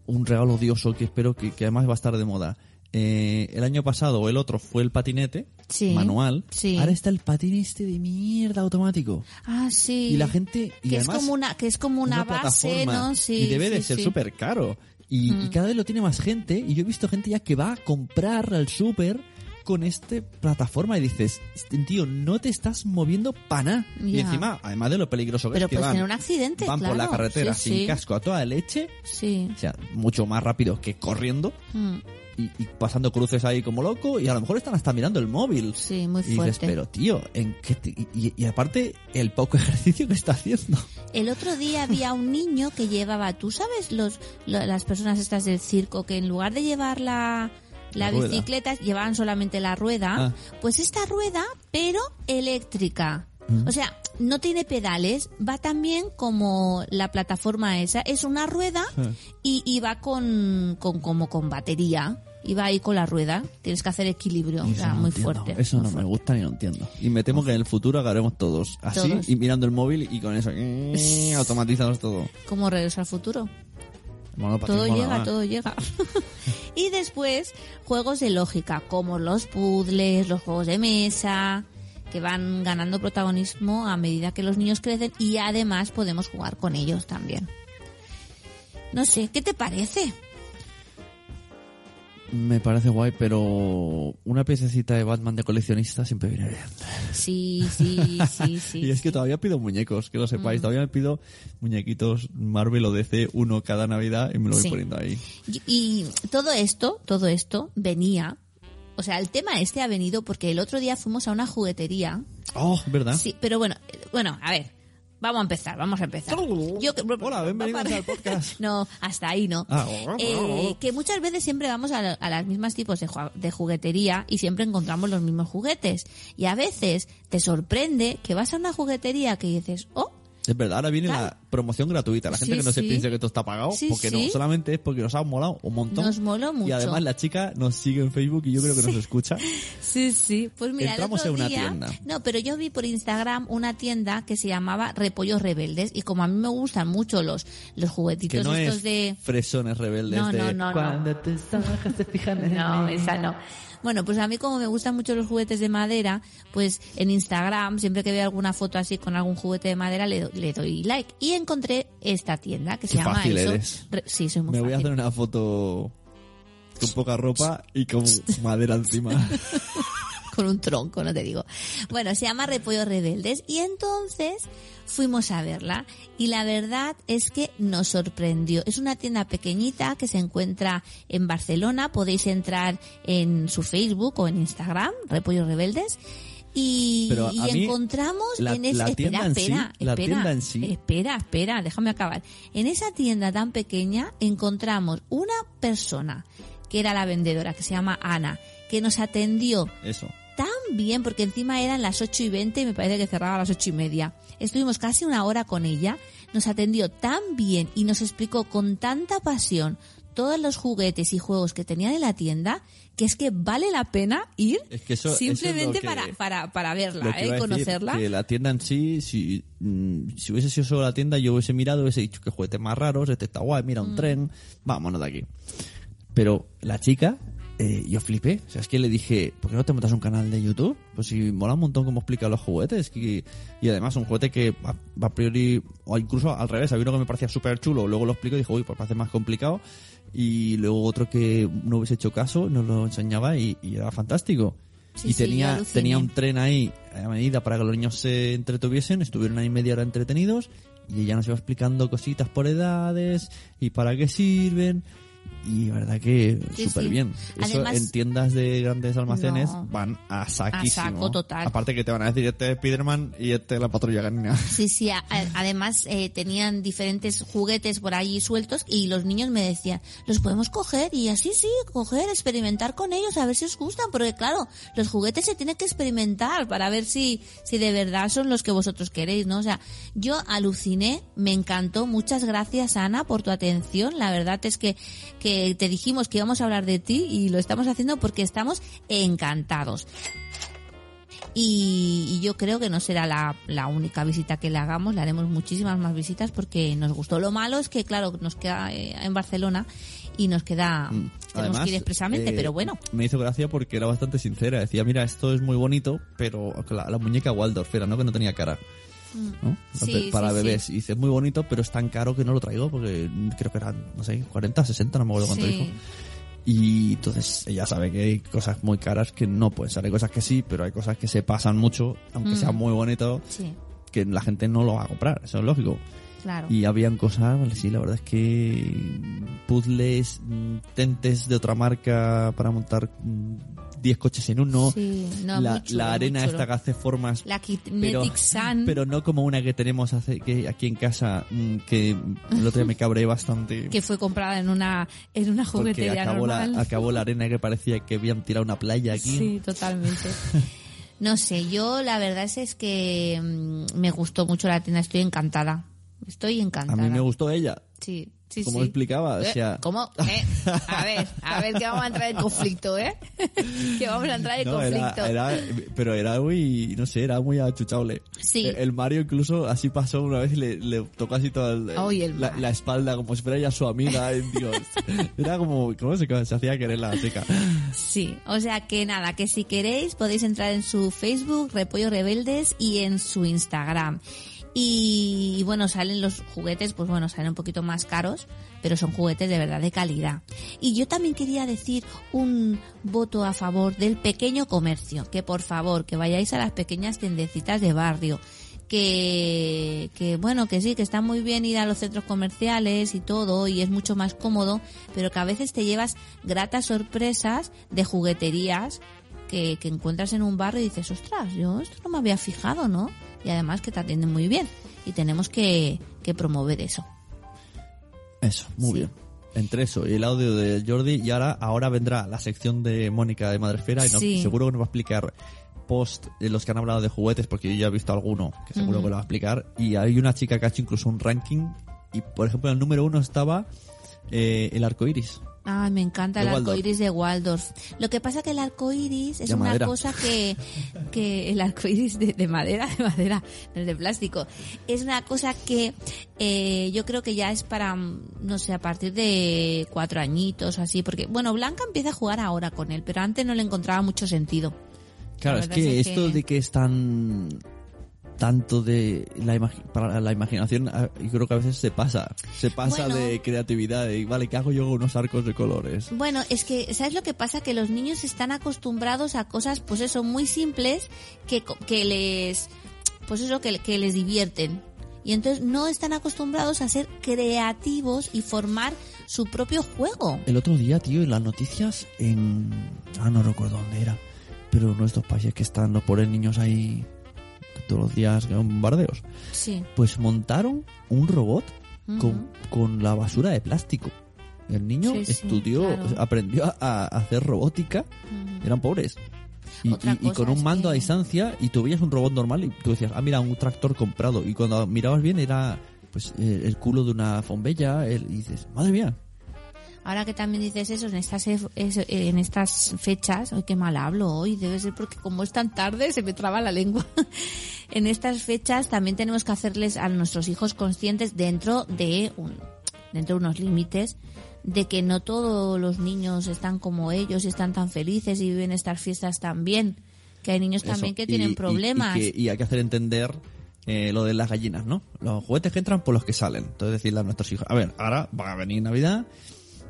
Un regalo odioso que espero que, que además va a estar de moda. Eh, el año pasado o el otro fue el patinete Sí, manual. sí. Ahora está el patín este de mierda automático. Ah, sí. Y la gente... Y que es además, como una que es como una, base, plataforma, ¿no? Sí. y debe de ser súper caro. Y, Mm. y cada vez lo tiene más gente. Y yo he visto gente ya que va a comprar al súper con esta plataforma y dices, "Este tío, no te estás moviendo para nada. Y encima, además de lo peligroso que Pero es que puedes van, tener un accidente, van por la claro. carretera Sí, sin sí. casco a toda leche, Sí. o sea, mucho más rápido que corriendo Mm, y, y pasando cruces ahí como loco y a lo mejor están hasta mirando el móvil. Sí, muy Y dices, fuerte. pero tío, ¿en qué y, aparte el poco [laughs] ejercicio que está haciendo. El otro día había un niño que llevaba, tú sabes, los, lo- las personas estas del circo que en lugar de llevar la, la, bicicleta llevaban solamente la rueda, Ah. pues esta rueda, pero eléctrica. O sea, no tiene pedales, va también como la plataforma esa, es una rueda y, y va con, con como con batería. Y va ahí con la rueda, tienes que hacer equilibrio, o sea, no muy entiendo. fuerte. Eso muy no me gusta ni lo entiendo. Y me temo que en el futuro agarremos todos así Todos. y mirando el móvil y con eso eh, automatizados todo. Como regreso al futuro. Bueno, todo llega, más. todo llega. [laughs] y después, juegos de lógica, como los puzzles, los juegos de mesa, que van ganando protagonismo a medida que los niños crecen y además podemos jugar con ellos también. No sé, ¿qué te parece? Me parece guay, pero una piececita de Batman de coleccionista siempre viene bien. Sí, sí, sí, [laughs] sí. y es que todavía pido muñecos, que lo sepáis. Todavía me pido muñequitos Marvel o DC, uno cada Navidad y me lo voy Sí. poniendo ahí. Y, y todo esto, todo esto venía, o sea, el tema este ha venido porque el otro día fuimos a una juguetería Oh, ¿verdad? Sí, pero bueno, eh, bueno, a ver, vamos a empezar, vamos a empezar. Yo, Hola, bienvenidos al podcast. [laughs] No, hasta ahí no. Ah, Eh, que muchas veces siempre vamos a, a las mismas tipos de, ju- de juguetería y siempre encontramos los mismos juguetes. Y a veces te sorprende que vas a una juguetería que dices, oh, Es verdad, ahora viene Claro. la promoción gratuita. La gente Sí, que no se sí. piense que esto está pagado, Sí, porque sí. no, solamente es porque nos ha molado un montón. Nos moló Y mucho. además la chica nos sigue en Facebook y yo creo que nos escucha. [laughs] Sí, sí. Pues mira, Entramos el otro en una día- tienda. No, pero yo vi por Instagram una tienda que se llamaba Repollos Rebeldes y como a mí me gustan mucho los los Que juguetitos no estos es de fresones rebeldes No, de no, no, no. cuando tus ojos se fijan en [laughs] No, mí". esa no. Bueno, pues a mí como me gustan mucho los juguetes de madera, pues en Instagram, siempre que veo alguna foto así con algún juguete de madera, le, do- le doy like. Y encontré esta tienda que se llama fácil eso. eres. Re- sí, soy muy Me voy a hacer una foto con poca ropa y con [laughs] madera encima. [laughs] con un tronco, no te digo. Bueno, se llama Repollos Rebeldes y entonces fuimos a verla y la verdad es que nos sorprendió. Es una tienda pequeñita que se encuentra en Barcelona, podéis entrar en su Facebook o en Instagram, Repollos Rebeldes. Y, y encontramos la- en tienda espera, en sí- espera, la espera, en sí- espera, espera, déjame acabar. En esa tienda tan pequeña encontramos una persona que era la vendedora, que se llama Ana, que nos atendió Eso. Tan bien, porque encima eran las ocho y veinte y me parece que cerraba a las ocho y media. Estuvimos casi una hora con ella, nos atendió tan bien y nos explicó con tanta pasión todos los juguetes y juegos que tenían en la tienda, que es que vale la pena ir Es que eso- eso es simplemente que- para, para, para verla, ¿eh? conocerla. que la tienda en sí, si, mm, si hubiese sido solo la tienda, yo hubiese mirado, hubiese dicho que juguetes más raros, este está guay, mira un Mm. tren, vámonos de aquí. Pero la chica, eh, yo flipé. O sea, es que le dije, ¿por qué no te montas un canal de YouTube? Pues si mola un montón cómo explica los juguetes. que- y además, un juguete que a, a priori, o incluso al revés, había uno que me parecía súper chulo, luego lo explico y dije, uy, pues parece más complicado. Y luego otro que no hubiese hecho caso, nos lo enseñaba y, y era fantástico. Sí, y tenía, tenía un tren ahí a medida para que los niños se entretuviesen, estuvieron ahí media hora entretenidos y ella nos iba explicando cositas por edades y para qué sirven y la verdad que Sí, súper sí. bien. Eso Además- en tiendas de grandes almacenes No. van a saquísimo. A saco total. Aparte que te van a decir este es Spiderman y este es la patrulla canina. [laughs] Sí, sí, a- a- además eh, tenían diferentes juguetes por ahí sueltos y los niños me decían, los podemos coger y así sí, coger, experimentar con ellos, a ver si os gustan, porque claro, los juguetes se tienen que experimentar para ver si, si de verdad son los que vosotros queréis, ¿no? O sea, yo aluciné, me encantó, muchas gracias Ana por tu atención, la verdad es que, que te dijimos que íbamos a hablar de ti y lo estamos haciendo porque estamos encantados. Y, y yo creo que no será la, la única visita que le hagamos, le haremos muchísimas más visitas porque nos gustó. Lo malo es que, claro, nos queda eh, en Barcelona y nos queda, tenemos que ir expresamente, eh, pero bueno. Me hizo gracia porque era bastante sincera. Decía, mira, esto es muy bonito, pero la, la muñeca Waldorf era, ¿no? Que no tenía cara. ¿No? Sí, para sí, bebés. sí. Y dice, es muy bonito, pero es tan caro que no lo traigo porque creo que eran, no sé, 40, 60, no me acuerdo cuánto dijo. Y entonces ella sabe que hay cosas muy caras que no pueden ser. Hay cosas que sí, pero hay cosas que se pasan mucho, aunque Mm. sea muy bonito, que la gente no lo va a comprar. Eso es lógico. Claro. Y habían cosas, sí, la verdad es que puzzles, mm, tentes de otra marca para montar mm, 10 coches en uno. Sí, no, la, chulo, la arena esta que hace formas La pero, Sun. pero no como una que tenemos hace, que aquí en casa mm, que el otro día me cabré bastante [laughs] que fue comprada en una en una juguetería acabó la, normal. acabó la arena que parecía que habían tirado una playa aquí Sí, totalmente. [laughs] No sé, yo la verdad es, es que mm, me gustó mucho la tienda, estoy encantada. Estoy a encantada. mí me gustó ella Sí, sí, como sí. explicaba o ¿Eh? sea ¿Cómo? [laughs] ¿Eh? A ver, a ver que vamos a entrar en conflicto, ¿eh? [laughs] que vamos a entrar en No, conflicto. era- pero era muy, no sé, era muy achuchable. Sí. El Mario incluso así pasó una vez y le, le tocó así toda el- Ay, el la, espalda como si fuera ya su amiga. [laughs] Dios, era como, ¿cómo se, se hacía querer la chica? Sí, o sea que nada, que si queréis podéis entrar en su Facebook, Repollo Rebeldes, y en su Instagram. Y, bueno, salen los juguetes, pues bueno, salen un poquito más caros, pero son juguetes de verdad de calidad. Y yo también quería decir un voto a favor del pequeño comercio, que por favor, que vayáis a las pequeñas tiendecitas de barrio, que, que bueno, que sí, que está muy bien ir a los centros comerciales y todo, y es mucho más cómodo, pero que a veces te llevas gratas sorpresas de jugueterías que, que encuentras en un barrio y dices, ostras, yo esto no me había fijado, ¿no? Y además que te atienden muy bien. Y tenemos que, que promover eso. Eso, muy Sí. bien. Entre eso y el audio de Jordi, y ahora, ahora vendrá la sección de Mónica de Madresfera y no- Sí. seguro que nos va a explicar post de los que han hablado de juguetes, porque yo ya he visto alguno que seguro que lo va a explicar. Y hay una chica que ha hecho incluso un ranking, y por ejemplo, en el número uno estaba eh, el arco iris. Ay, me encanta el arco iris de Waldorf. Lo que pasa que el arco iris es De una madera. cosa que, que el arco iris de, de madera, [laughs] de madera, de plástico. Es una cosa que eh, yo creo que ya es para, mm, no sé, a partir de cuatro añitos o así, porque, bueno, Blanca empieza a jugar ahora con él, pero antes no le encontraba mucho sentido. Claro, La es que es esto que- de que es tan tanto de la para la imaginación yo creo que a veces se pasa se pasa Bueno. de creatividad y vale qué hago yo con unos arcos de colores Bueno, es que, ¿sabes lo que pasa? Que los niños están acostumbrados a cosas, pues eso, muy simples, que, que les, pues eso, que, que les divierten. Y entonces no están acostumbrados a ser creativos y formar su propio juego. el otro día tío en las noticias en ah no recuerdo dónde era pero uno de estos países que están los pobres niños ahí todos los días bombardeos Sí. pues montaron un robot con, con la basura de plástico el niño Sí, sí, estudió claro. aprendió a, a hacer robótica eran pobres. Y, con un mando a distancia y tú veías un robot normal y tú decías, ah, mira, un tractor comprado. Y cuando mirabas bien era pues eh, el culo de una fombella el- y dices, madre mía. Ahora que también dices eso, en estas, es- en estas fechas, ay, qué mal hablo hoy, debe ser porque como es tan tarde se me traba la lengua. [laughs] en estas fechas también tenemos que hacerles a nuestros hijos conscientes dentro de un, dentro de unos límites de que no todos los niños están como ellos y están tan felices y viven estas fiestas tan bien, que hay niños también Eso. que tienen y- problemas. Y, que- y hay que hacer entender eh, lo de las gallinas, ¿no? Los juguetes que entran por los que salen. Entonces decirle a nuestros hijos, a ver, ahora va a venir Navidad,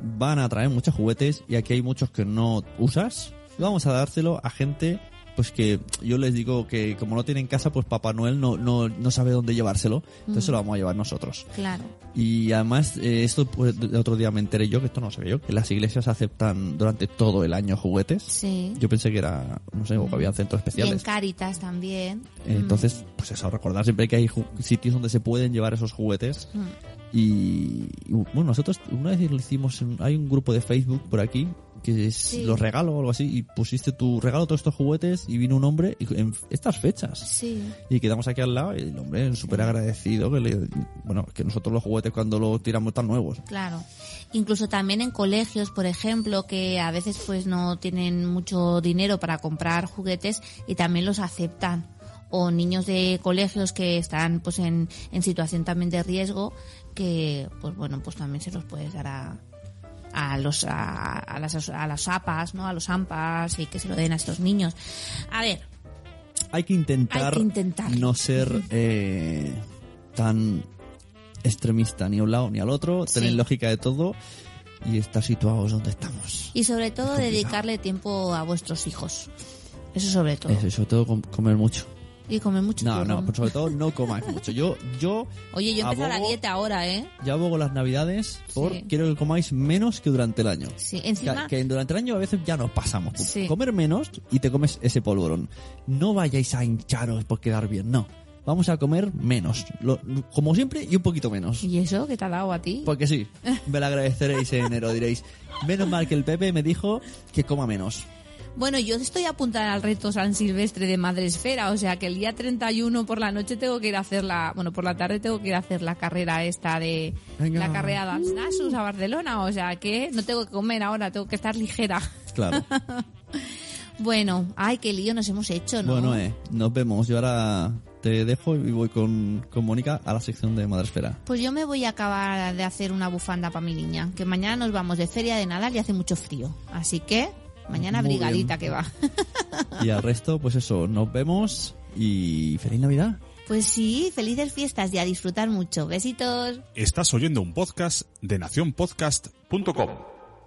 van a traer muchos juguetes y aquí hay muchos que no usas. Vamos a dárselo a gente pues que yo les digo que como no tienen casa, pues Papá Noel no, no, no sabe dónde llevárselo, entonces se lo vamos a llevar nosotros. Claro. Y además, eh, esto pues, otro día me enteré yo, que esto no sabía yo, que las iglesias aceptan durante todo el año juguetes. Sí. Yo pensé que era, no sé, o que había centros Y en especiales. Caritas también. Entonces, pues eso, recordar siempre que hay sitios donde se pueden llevar esos juguetes. Mm. Y, y, bueno, nosotros una vez lo hicimos, en- hay un grupo de Facebook por aquí que es Sí. los regalos o algo así, y pusiste tu regalo todos estos juguetes y vino un hombre y- en estas fechas. Sí. Y quedamos aquí al lado y el hombre súper agradecido que le, bueno, que nosotros los juguetes cuando los tiramos están nuevos. Claro. Incluso también en colegios, por ejemplo, que a veces pues no tienen mucho dinero para comprar juguetes y también los aceptan. O niños de colegios que están pues en, en situación también de riesgo, que pues bueno, pues también se los puedes dar a, a los a, a las a las APAs, ¿no? A los AMPAs y que se lo den a estos niños. A ver, Hay que intentar, Hay que intentar. no ser eh, tan extremista ni a un lado ni al otro, tener Sí. lógica de todo y estar situados donde estamos. y sobre todo dedicarle tiempo a vuestros hijos. Eso sobre todo. Eso, sobre todo com- comer mucho. Y comer mucho No, no, turrón. pero sobre todo no comáis mucho. Yo, yo Oye, yo he empezado la dieta ahora, ¿eh? ya abogo las navidades por Sí. quiero que comáis menos que durante el año. Sí, Que, encima... que durante el año a veces ya nos pasamos. Sí. Comer menos y te comes ese polvorón. No vayáis a hincharos por quedar bien, no. Vamos a comer menos. Lo- como siempre y un poquito menos. ¿Y eso qué te ha dado a ti? Porque sí, me lo agradeceréis en enero. Diréis, menos mal que el Pepe me dijo que coma menos. Bueno, yo estoy apuntada al reto San Silvestre de Madresfera, o sea que el día 31 por la noche tengo que ir a hacer la, bueno, por la tarde tengo que ir a hacer la carrera esta de Venga. la carrera de Nasus a Barcelona, o sea que no tengo que comer ahora, tengo que estar ligera. Claro. [laughs] Bueno, ay, qué lío nos hemos hecho, ¿no? Bueno, eh, nos vemos. Yo ahora te dejo y voy con, con Mónica a la sección de Madresfera. Pues yo me voy a acabar de hacer una bufanda para mi niña, que mañana nos vamos de feria de Nadal y hace mucho frío, así que mañana Muy brigadita bien. que va. [laughs] Y al resto, pues eso, nos vemos y feliz Navidad. Pues sí, felices fiestas y a disfrutar mucho. Besitos. Estás oyendo un podcast de nacionpodcast.com.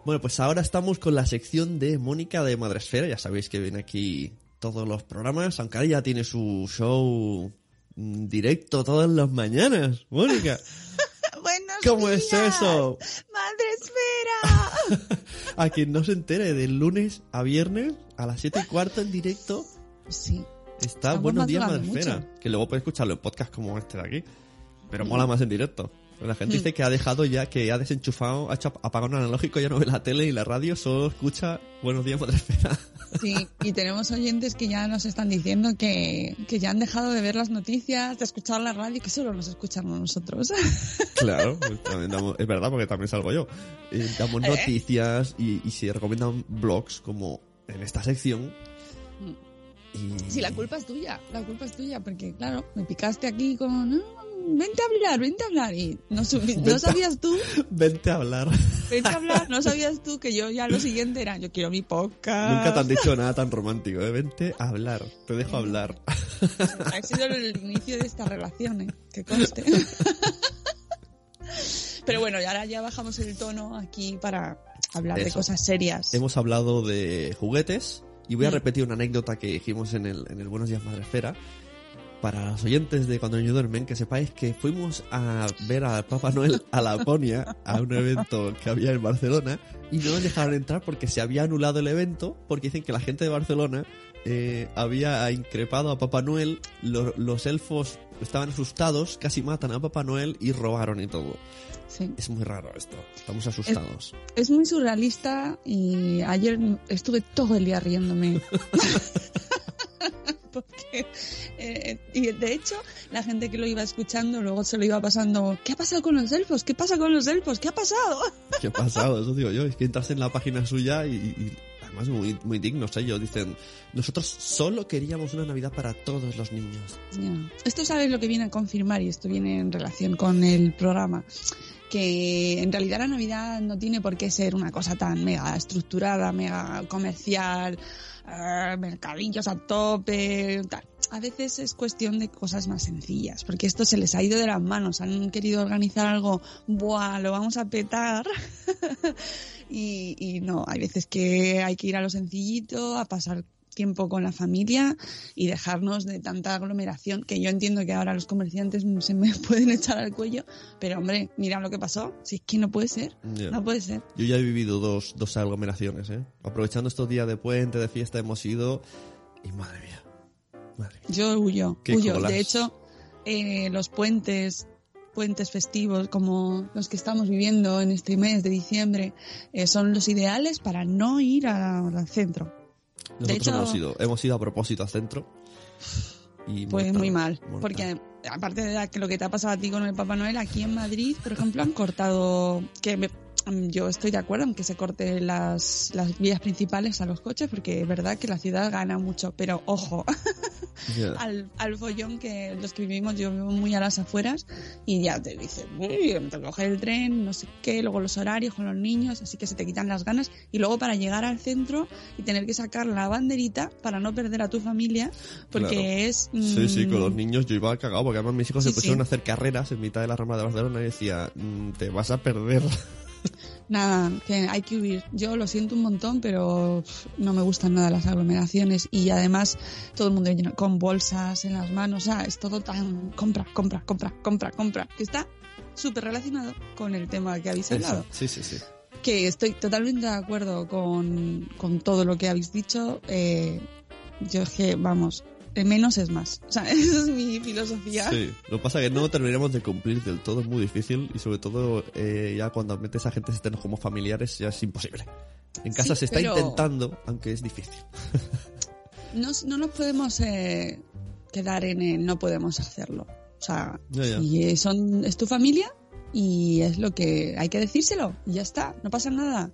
Bueno, pues ahora estamos con la sección de Mónica de Madresfera. Ya sabéis que viene aquí todos los programas, aunque ahora ya tiene su show mm, directo todas las mañanas. Mónica, [laughs] ¿cómo es eso? Madre esfera. [laughs] A quien no se entere, del lunes a viernes a las 7 y cuarto en directo sí. está Buenos Días Madresfera. mucho. Que luego puedes escucharlo en podcast como este de aquí. Pero mola más en directo. La gente Mm. dice que ha dejado ya, que ha desenchufado, ha hecho apagado un analógico, ya no ve la tele y la radio, solo escucha Buenos Días Madresfera. [laughs] Sí, y tenemos oyentes que ya nos están diciendo que, que ya han dejado de ver las noticias, de escuchar la radio, que solo nos escuchan a nosotros. [laughs] Claro, pues también damos- es verdad porque también salgo yo. Eh, damos ¿Eh? noticias y, y se recomiendan blogs como en esta sección. Y... Sí, la culpa es tuya, la culpa es tuya, porque claro, me picaste aquí con, "No, vente a hablar, vente a hablar, y no, no sabías tú, Vente a hablar. vente a hablar, no [laughs] sabías tú que yo ya lo siguiente era, yo quiero mi podcast. Nunca te han dicho nada tan romántico, ¿eh? Vente a hablar. Te dejo hablar. Ha sido el inicio de esta relación, ¿eh? que conste. [laughs] Pero bueno, ahora ya bajamos el tono aquí para hablar de Eso. cosas serias. Hemos hablado de juguetes y voy a Mm. repetir una anécdota que dijimos en el, en el Buenos Días Madresfera. Para los oyentes de Cuando Niños Duermen, que sepáis que fuimos a ver al Papá Noel a Laponia, a un evento que había en Barcelona, y no nos dejaron entrar porque se había anulado el evento, porque dicen que la gente de Barcelona eh, había increpado a Papá Noel, lo- los elfos estaban asustados, casi matan a Papá Noel y robaron y todo. Sí. Es muy raro esto, estamos asustados. Es muy surrealista y ayer estuve todo el día riéndome. [laughs] Porque, eh, y de hecho, la gente que lo iba escuchando luego se lo iba pasando. ¿Qué ha pasado con los elfos? ¿Qué pasa con los elfos? ¿Qué ha pasado? ¿Qué ha pasado? Eso digo yo. Es que entras en la página suya y, y además muy, muy dignos ellos. Dicen, nosotros solo queríamos una Navidad para todos los niños. Ya. Esto sabes lo que viene a confirmar y esto viene en relación con el programa. Que en realidad la Navidad no tiene por qué ser una cosa tan mega estructurada, mega comercial, mercadillos a tope, tal. A veces es cuestión de cosas más sencillas, porque esto se les ha ido de las manos. Han querido organizar algo, ¡buah! Lo vamos a petar. [laughs] y, y no, hay veces que hay que ir a lo sencillito, a pasar tiempo con la familia y dejarnos de tanta aglomeración que yo entiendo que ahora los comerciantes [laughs] se me pueden echar al cuello, pero hombre, mira lo que pasó, si es que no puede ser, Ya. no puede ser. Yo ya he vivido dos, dos aglomeraciones, ¿eh? Aprovechando estos días de puente, de fiesta, hemos ido... Y madre mía. Madre mía. Yo huyo, huyo. colas. De hecho, eh, los puentes puentes festivos como los que estamos viviendo en este mes de diciembre eh, son los ideales para no ir al centro. Nosotros de hecho, hemos, ido, hemos ido a propósito al centro. Y pues mortal, muy mal, mortal. porque aparte de lo que te ha pasado a ti con el Papá Noel, aquí en Madrid, por ejemplo, han cortado, que me- yo estoy de acuerdo en que se corten las, las vías principales a los coches, porque es verdad que la ciudad gana mucho, pero ojo, [laughs] Ya. al, al follón que los que vivimos, yo vivo muy a las afueras y ya te dicen, "Uy, me tengo que coger el tren, no sé qué, luego los horarios con los niños, así que se te quitan las ganas y luego para llegar al centro y tener que sacar la banderita para no perder a tu familia, porque Claro. es... Sí, sí, con mm, los niños yo iba cagado, porque además mis hijos Sí, se pusieron sí. a hacer carreras en mitad de la rama de Barcelona y decía, "Mm, te vas a perder. [laughs] Nada, que hay que huir. Yo lo siento un montón, pero no me gustan nada las aglomeraciones y además todo el mundo lleno- con bolsas en las manos. O sea, es todo tan compra, compra, compra, compra, compra, que está súper relacionado con el tema que habéis hablado. Sí, sí, sí. Que estoy totalmente de acuerdo con, con todo lo que habéis dicho. Eh, yo es que, vamos, menos es más. O sea, [laughs] esa es mi filosofía. Sí, lo que pasa es que no terminaremos de cumplir del todo, es muy difícil y sobre todo eh, ya cuando metes a gente externos como familiares ya es imposible. En casa Sí, se está intentando, aunque es difícil. [laughs] no, no nos podemos eh, quedar en el no podemos hacerlo. O sea, Ya, ya. si son, es tu familia y es lo que hay que decírselo y ya está, no pasa nada.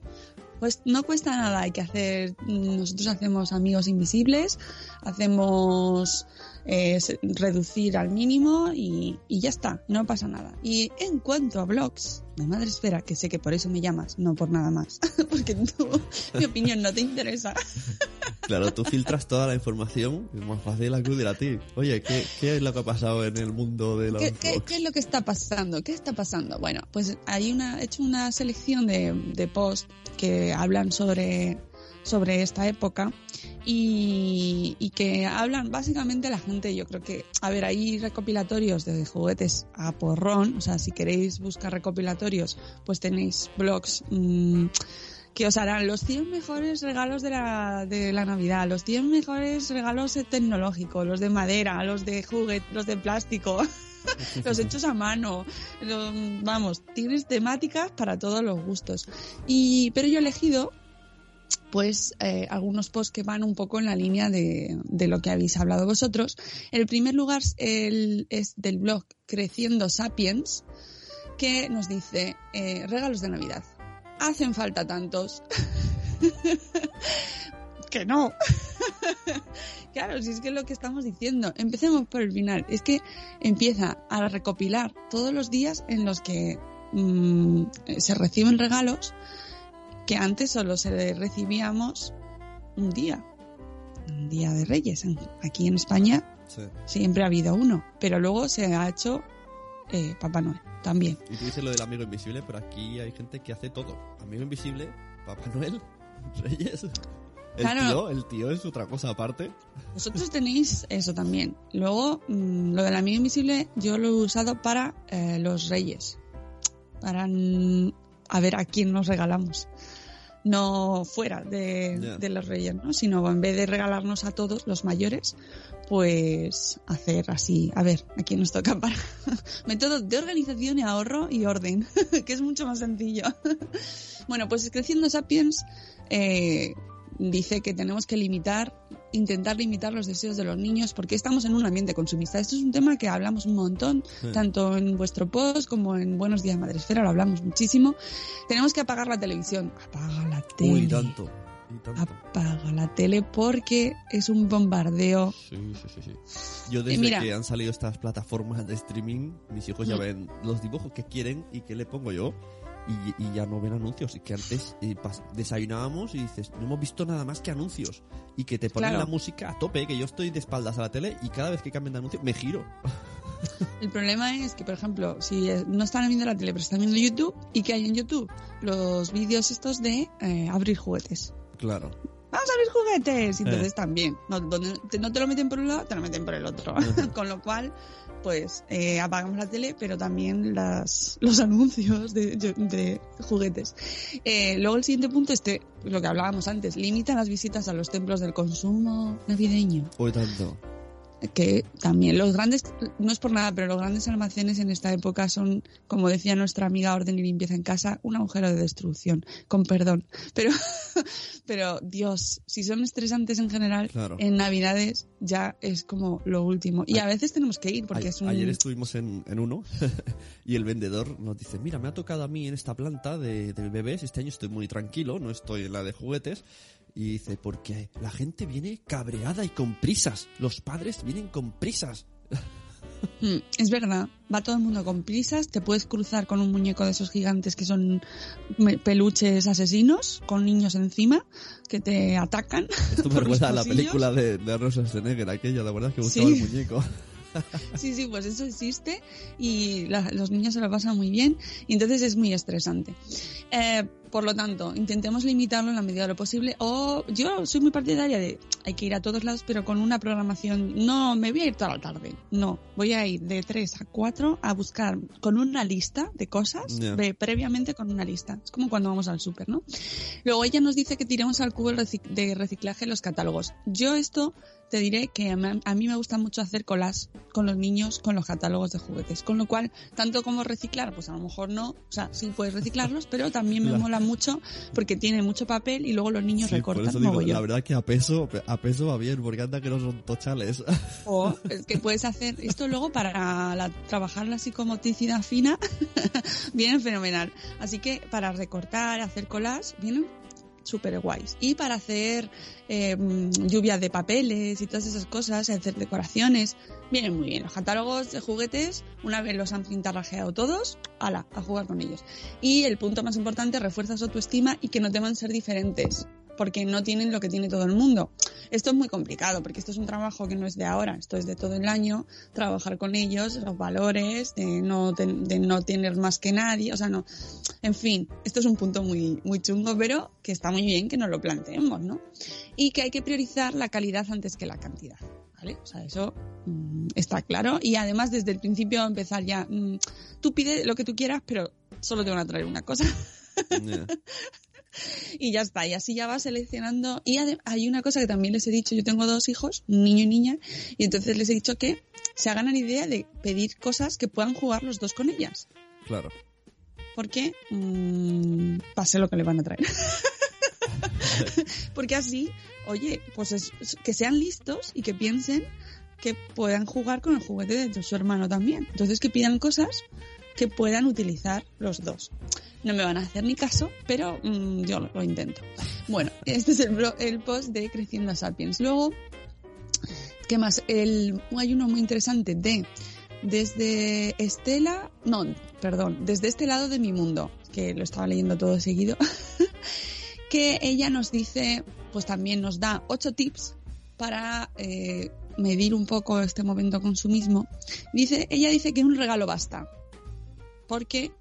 Pues no cuesta nada, hay que hacer, nosotros hacemos amigos invisibles, hacemos eh, reducir al mínimo y, y ya está, no pasa nada. Y en cuanto a blogs de Madre Esfera, que sé que por eso me llamas, no por nada más, [laughs] porque tú, mi opinión no te interesa. [laughs] Claro, tú filtras toda la información, es más fácil acudir a ti. Oye, ¿qué, qué es lo que ha pasado en el mundo de los ¿Qué, qué es lo que está pasando? ¿Qué está pasando? Bueno, pues hay una, he hecho una selección de, de posts que hablan sobre, sobre esta época y, y que hablan básicamente la gente, yo creo que, a ver, hay recopilatorios de juguetes a porrón, o sea, si queréis buscar recopilatorios, pues tenéis blogs mm, que os harán los 100 mejores regalos de la, de la Navidad, los 100 mejores regalos tecnológicos, los de madera, los de juguete, los de plástico, [laughs] los hechos a mano, lo- vamos, tienes temáticas para todos los gustos. Y, pero yo he elegido pues eh, algunos posts que van un poco en la línea de, de lo que habéis hablado vosotros. El primer lugar es del blog Creciendo Sapiens, que nos dice eh, regalos de Navidad. Hacen falta tantos. [laughs] que no. [laughs] claro, si es que es lo que estamos diciendo. Empecemos por el final. Es que empieza a recopilar todos los días en los que mm, se reciben regalos que antes solo se recibíamos un día, un día de Reyes. Aquí en España Sí. siempre ha habido uno, pero luego se ha hecho eh, Papá Noel también. Y tú dices lo del amigo invisible, pero aquí hay gente que hace todo. Amigo invisible, Papá Noel, [laughs] Reyes. El Claro. tío, el tío es otra cosa aparte. Vosotros tenéis eso también. Luego, mm, lo del amigo invisible yo lo he usado para eh, los Reyes, para a ver a quién nos regalamos. No fuera de, los Reyes, ¿no? Sino en vez de regalarnos a todos los mayores, pues hacer así, a ver, a quién nos toca para [laughs] método de organización y ahorro y orden, [laughs] que es mucho más sencillo. [laughs] bueno, pues Creciendo Sapiens eh, dice que tenemos que limitar, intentar limitar los deseos de los niños porque estamos en un ambiente consumista. Esto es un tema que hablamos un montón, Sí. tanto en vuestro post como en Buenos Días Madresfera, lo hablamos muchísimo. Tenemos que apagar la televisión. Apaga la tele. Uy, tanto. Apaga la tele porque es un bombardeo. Sí, sí, sí. Yo desde mira. que han salido estas plataformas de streaming, mis hijos ya Mm. ven los dibujos que quieren y qué le pongo yo. Y, y ya no ven anuncios. Y que antes eh, desayunábamos y dices, no hemos visto nada más que anuncios. Y que te ponen Claro. la música a tope, que yo estoy de espaldas a la tele y cada vez que cambian de anuncio me giro. [laughs] El problema es que, por ejemplo, si eh, no están viendo la tele pero están viendo YouTube, ¿y qué hay en YouTube? Los vídeos estos de eh, abrir juguetes. Claro. ¡Vamos a abrir juguetes! Entonces Eh. también, no, donde te- no te lo meten por un lado, te lo meten por el otro. [laughs] Con lo cual, pues eh, apagamos la tele, pero también las, los [laughs] anuncios de, de juguetes. Eh, luego el siguiente punto, este, lo que hablábamos antes, limita las visitas a los templos del consumo navideño. Hoy tanto. Que también los grandes, no es por nada, pero los grandes almacenes en esta época son, como decía nuestra amiga Orden y Limpieza en Casa, un agujero de destrucción, con perdón. Pero, [laughs] pero Dios, si son estresantes en general, Claro. en Navidades ya es como lo último. Y a veces tenemos que ir porque A- es un... Ayer estuvimos en, en uno [laughs] y el vendedor nos dice, mira, me ha tocado a mí en esta planta de, de bebés, este año estoy muy tranquilo, no estoy en la de juguetes. Y dice, porque la gente viene cabreada y con prisas. Los padres vienen con prisas. Mm, Es verdad, va todo el mundo con prisas, te puedes cruzar con un muñeco de esos gigantes que son peluches asesinos, con niños encima, que te atacan. Esto [laughs] me recuerda a la película de, de Arnold Schwarzenegger, aquella, la verdad es que Sí. buscaba el muñeco. [laughs] Sí, sí, pues eso existe y la- los niños se lo pasan muy bien y entonces es muy estresante. Eh, por lo tanto, intentemos limitarlo en la medida de lo posible o yo soy muy partidaria de hay que ir a todos lados pero con una programación, no me voy a ir toda la tarde, no, voy a ir de 3 a 4 a buscar con una lista de cosas, previamente con una lista, es como cuando vamos al súper, ¿no? Luego ella nos dice que tiremos al cubo de reciclaje los catálogos. Yo esto te diré que a mí, me gusta mucho hacer colas con los niños con los catálogos de juguetes. Con lo cual, tanto como reciclar, pues a lo mejor no, o sea, sí puedes reciclarlos, pero también me La- mola mucho porque tiene mucho papel y luego los niños Sí, por recortan eso digo, la verdad que a peso, a peso va bien, porque anda que no son tochales. [laughs] O es que puedes hacer esto luego para la- trabajar la psicomotricidad fina, [laughs] vienen fenomenal. Así que para recortar, hacer collage, vienen súper guays. Y para hacer eh, mm, lluvia de papeles y todas esas cosas, hacer decoraciones, vienen muy bien. Los catálogos de juguetes, una vez los han pintarrajeado todos, ala, a jugar con ellos. Y el punto más importante, refuerzas autoestima y que no teman ser diferentes. Porque no tienen lo que tiene todo el mundo. Esto es muy complicado, porque esto es un trabajo que no es de ahora, esto es de todo el año, trabajar con ellos, los valores, de no, ten- de no tener más que nadie, o sea, no. En fin, esto es un punto muy, muy chungo, pero que está muy bien que nos lo planteemos, ¿no? Y que hay que priorizar la calidad antes que la cantidad. ¿Vale? O sea, eso mm, está claro. Y además, desde el principio empezar ya, mm, tú pide lo que tú quieras, pero solo te van a traer una cosa. Ya. [laughs] y ya está. Y así ya vas seleccionando. Y hay una cosa que también les he dicho, yo tengo dos hijos, niño y niña, y entonces les he dicho que se hagan la idea de pedir cosas que puedan jugar los dos con ellas. Claro. Porque mm, pase lo que le van a traer. [laughs] Porque así, oye, pues es- es- que sean listos y que piensen que puedan jugar con el juguete de su hermano también. Entonces que pidan cosas que puedan utilizar los dos. No me van a hacer ni caso, pero mm, yo lo, intento. Bueno, este es el, el post de Creciendo Sapiens. Luego, ¿qué más? Hay uno muy interesante de desde Estela, no, perdón, desde este lado de mi mundo, que lo estaba leyendo todo seguido, [laughs] que ella nos dice, pues también nos da ocho tips para eh, medir un poco este momento consumismo. Dice, ella dice que un regalo basta, porque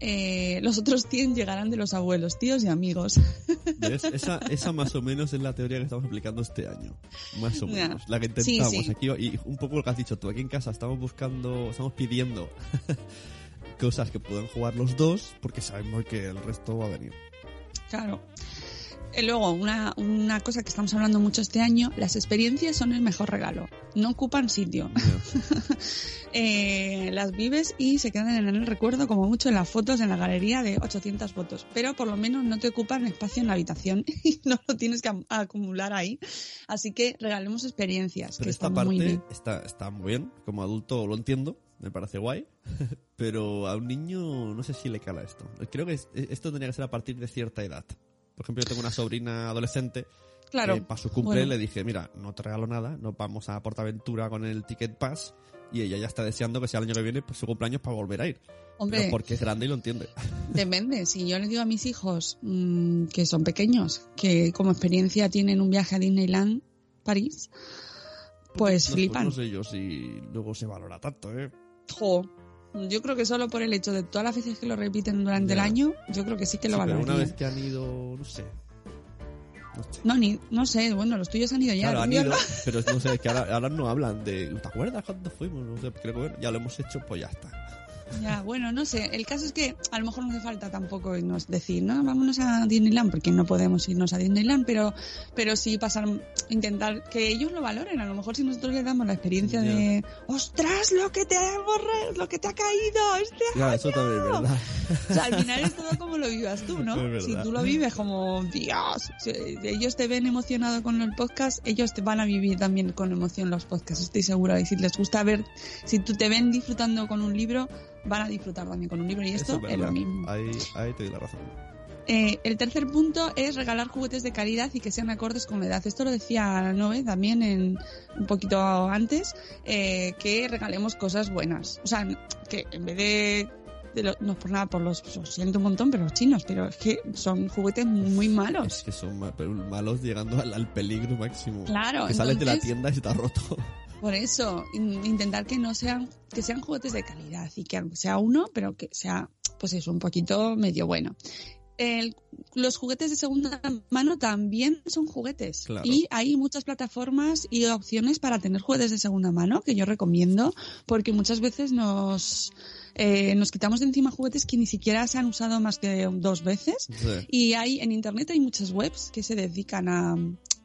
eh, los otros 100 llegarán de los abuelos, tíos y amigos. ¿Ves? [laughs] Esa, esa más o menos es la teoría que estamos aplicando este año. Más o menos. La que Sí, intentamos sí. aquí. Y un poco lo que has dicho tú. Aquí en casa estamos buscando, estamos pidiendo [laughs] cosas que puedan jugar los dos porque sabemos que el resto va a venir. Claro. Luego, una, una cosa que estamos hablando mucho este año, las experiencias son el mejor regalo. No ocupan sitio. [laughs] Eh, las vives y se quedan en el recuerdo como mucho en las fotos en la galería de 800 fotos. Pero por lo menos no te ocupan espacio en la habitación [laughs] y no lo tienes que acumular ahí. Así que regalemos experiencias. Pero que esta muy parte bien. está, está muy bien. Como adulto lo entiendo. Me parece guay. [laughs] Pero a un niño no sé si le cala esto. Creo que es- esto tendría que ser a partir de cierta edad. Por ejemplo, yo tengo una sobrina adolescente Claro. que para su cumple Bueno. le dije, mira, no te regalo nada, nos vamos a Portaventura con el Ticket Pass y ella ya está deseando que sea el año que viene pues, su cumpleaños para volver a ir. Hombre. Pero porque es grande y lo entiende. [laughs] Depende, si yo les digo a mis hijos mm, que son pequeños, que como experiencia tienen un viaje a Disneyland, París, pues No- flipan. No sé yo si luego se valora tanto, ¿eh? Jo, yo creo que solo por el hecho de todas las veces que lo repiten durante el año, yo creo que sí que lo Sí, pero una vez que han ido, no sé. No sé. No, ni, no sé, bueno, los tuyos han ido ya. Claro, han ido, pero no sé, que ahora, [laughs] ahora no hablan de. ¿Te acuerdas cuando fuimos? No sé, creo que ya lo hemos hecho, pues ya está. Ya, bueno, no sé. El caso es que a lo mejor no hace falta tampoco irnos decir, no, vámonos a Disneyland, porque no podemos irnos a Disneyland, pero, pero sí pasar, intentar que ellos lo valoren. A lo mejor si nosotros les damos la experiencia Ya. de, ostras, lo que te ha borrado, lo que te ha caído, este Claro, eso también es verdad. O sea, al final es todo como lo vivas tú, ¿no? [laughs] Si tú lo vives como, Dios, si ellos te ven emocionado con el podcast, ellos te van a vivir también con emoción los podcasts, estoy segura. Y si les gusta ver, si tú te ven disfrutando con un libro, van a disfrutar también con un libro. Y esto es, lo mismo. Ahí, ahí te doy la razón. Eh, el tercer punto es regalar juguetes de calidad y que sean acordes con la edad. Esto lo decía Noé también en, un poquito antes, eh, que regalemos cosas buenas. O sea, que en vez de, de lo- no es por nada, por los, lo siento un montón, pero los chinos, pero es que son juguetes muy malos. Es que son malos llegando al, al peligro máximo. Claro, Que sales de la tienda y está roto. Por eso, in- intentar que no sean, que sean juguetes de calidad y que aunque sea uno, pero que sea, pues eso, un poquito medio bueno. El- los juguetes de segunda mano también son juguetes. Claro. Y hay muchas plataformas y opciones para tener juguetes de segunda mano que yo recomiendo porque muchas veces nos, eh, nos quitamos de encima juguetes que ni siquiera se han usado más que dos veces. Sí. Y hay en internet hay muchas webs que se dedican a,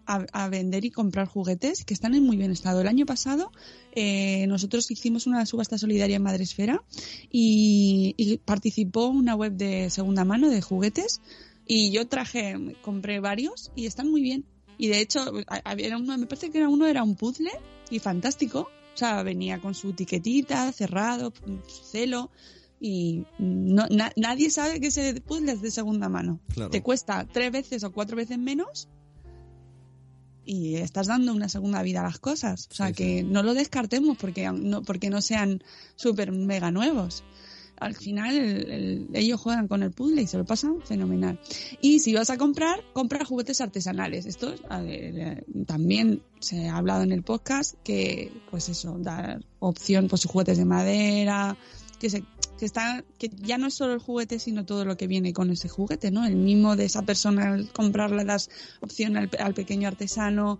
a, a vender y comprar juguetes que están en muy bien estado. El año pasado eh, nosotros hicimos una subasta solidaria en Madresfera y, y participó una web de segunda mano de juguetes y yo traje, compré varios y están muy bien. Y de hecho, había uno, me parece que era uno era un puzzle y fantástico. O sea, venía con su etiquetita, cerrado, su celo. Y no, na- nadie sabe que ese puzzle es de segunda mano. Claro. Te cuesta tres veces o cuatro veces menos y estás dando una segunda vida a las cosas. O sea, Sí, que no lo descartemos porque no, porque no sean súper mega nuevos. Al final el- el- ellos juegan con el puzzle y se lo pasan fenomenal. Y si vas a comprar, compra juguetes artesanales. Esto ver, eh, también se ha hablado en el podcast que, pues eso, dar opción, pues juguetes de madera, que se que está que ya no es solo el juguete sino todo lo que viene con ese juguete no el mimo de esa persona al comprarle das opción al, al pequeño artesano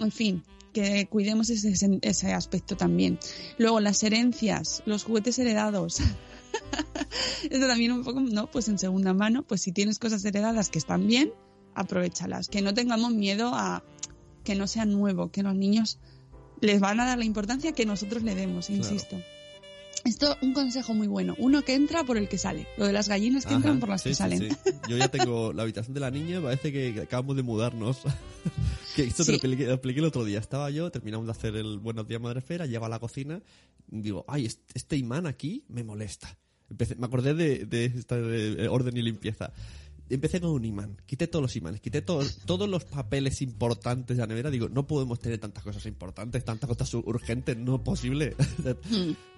en fin que cuidemos ese, ese aspecto también. Luego las herencias los juguetes heredados. [laughs] Esto también un poco no pues en segunda mano pues si tienes cosas heredadas que están bien aprovechalas. Que no tengamos miedo a que no sea nuevo que los niños les van a dar la importancia que nosotros le demos Claro. Esto, un consejo muy bueno. Uno que entra por el que sale. Lo de las gallinas que Ajá, entran por las sí, que salen. sí. Yo ya tengo la habitación de la niña, parece que acabamos de mudarnos. [laughs] que esto te lo expliqué, lo expliqué el otro día. Estaba yo, terminamos de hacer el Buenos Días Madrefera, llego a la cocina, digo, ay, est- este imán aquí me molesta. Empecé, me acordé de, de esta de orden y limpieza. Empecé con un imán, quité todos los imanes, quité todos todos los papeles importantes de la nevera. Digo, no podemos tener tantas cosas importantes, tantas cosas urgentes, no posible.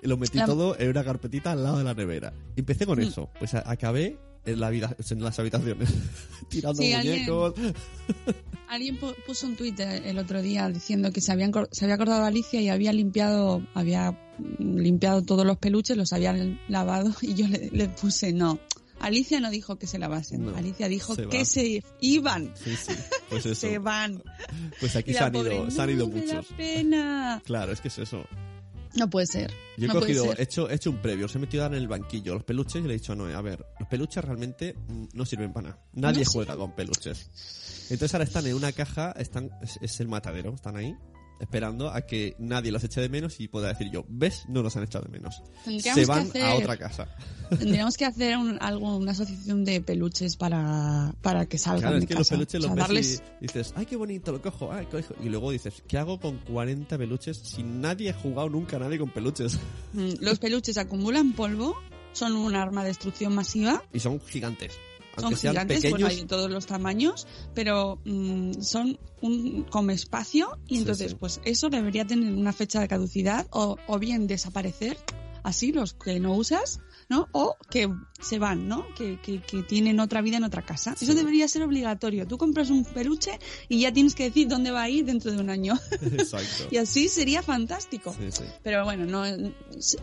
Y lo metí La- todo en una carpetita al lado de la nevera. Empecé con Mm. eso. Pues acabé en, la vida, en las habitaciones, [laughs] tirando Sí, muñecos. [laughs] Alguien pu- puso un tuit el otro día diciendo que se, habían, se había acordado Alicia y había limpiado, había mm, limpiado todos los peluches, los habían lavado [laughs] y yo le, le puse no. Alicia no dijo que se lavasen. No, Alicia dijo se que se iban. Sí, sí. Pues [laughs] eso. Se van. Pues aquí se han, pobre, ido, se han ido "No, me da muchos. pena. [laughs] Claro, es que es eso. No puede ser. Yo he no cogido, he hecho, he hecho un previo, os he metido en el banquillo los peluches y le he dicho a Noé, a ver, los peluches realmente mm, no sirven para nada. Nadie No juega con peluches. Entonces ahora están en una caja, están, es, es el matadero, están ahí, esperando a que nadie los eche de menos y pueda decir yo, ¿ves? No los han echado de menos. Se van hacer- a otra casa. Tendríamos que hacer un- algo, una asociación de peluches para, para que salgan Claro, de es que los casa. peluches O los sea, ves darles- y dices, ay, qué bonito, lo cojo, ay, cojo. Y luego dices, ¿qué hago con 40 peluches si nadie ha jugado nunca a nadie con peluches? Mm, Los peluches acumulan polvo, son un arma de destrucción masiva, Y son gigantes. Son sean gigantes, pequeños, bueno, hay de todos los tamaños, pero mm, son un come espacio y entonces sí. pues eso debería tener una fecha de caducidad o, o bien desaparecer, así los que no usas, ¿no? O que se van, ¿no? Que, que, que tienen otra vida en otra casa. Eso debería ser obligatorio. Tú compras un peluche y ya tienes que decir dónde va a ir dentro de un año. [laughs] [laughs] Exacto. y así sería fantástico. Sí, sí. Pero bueno, no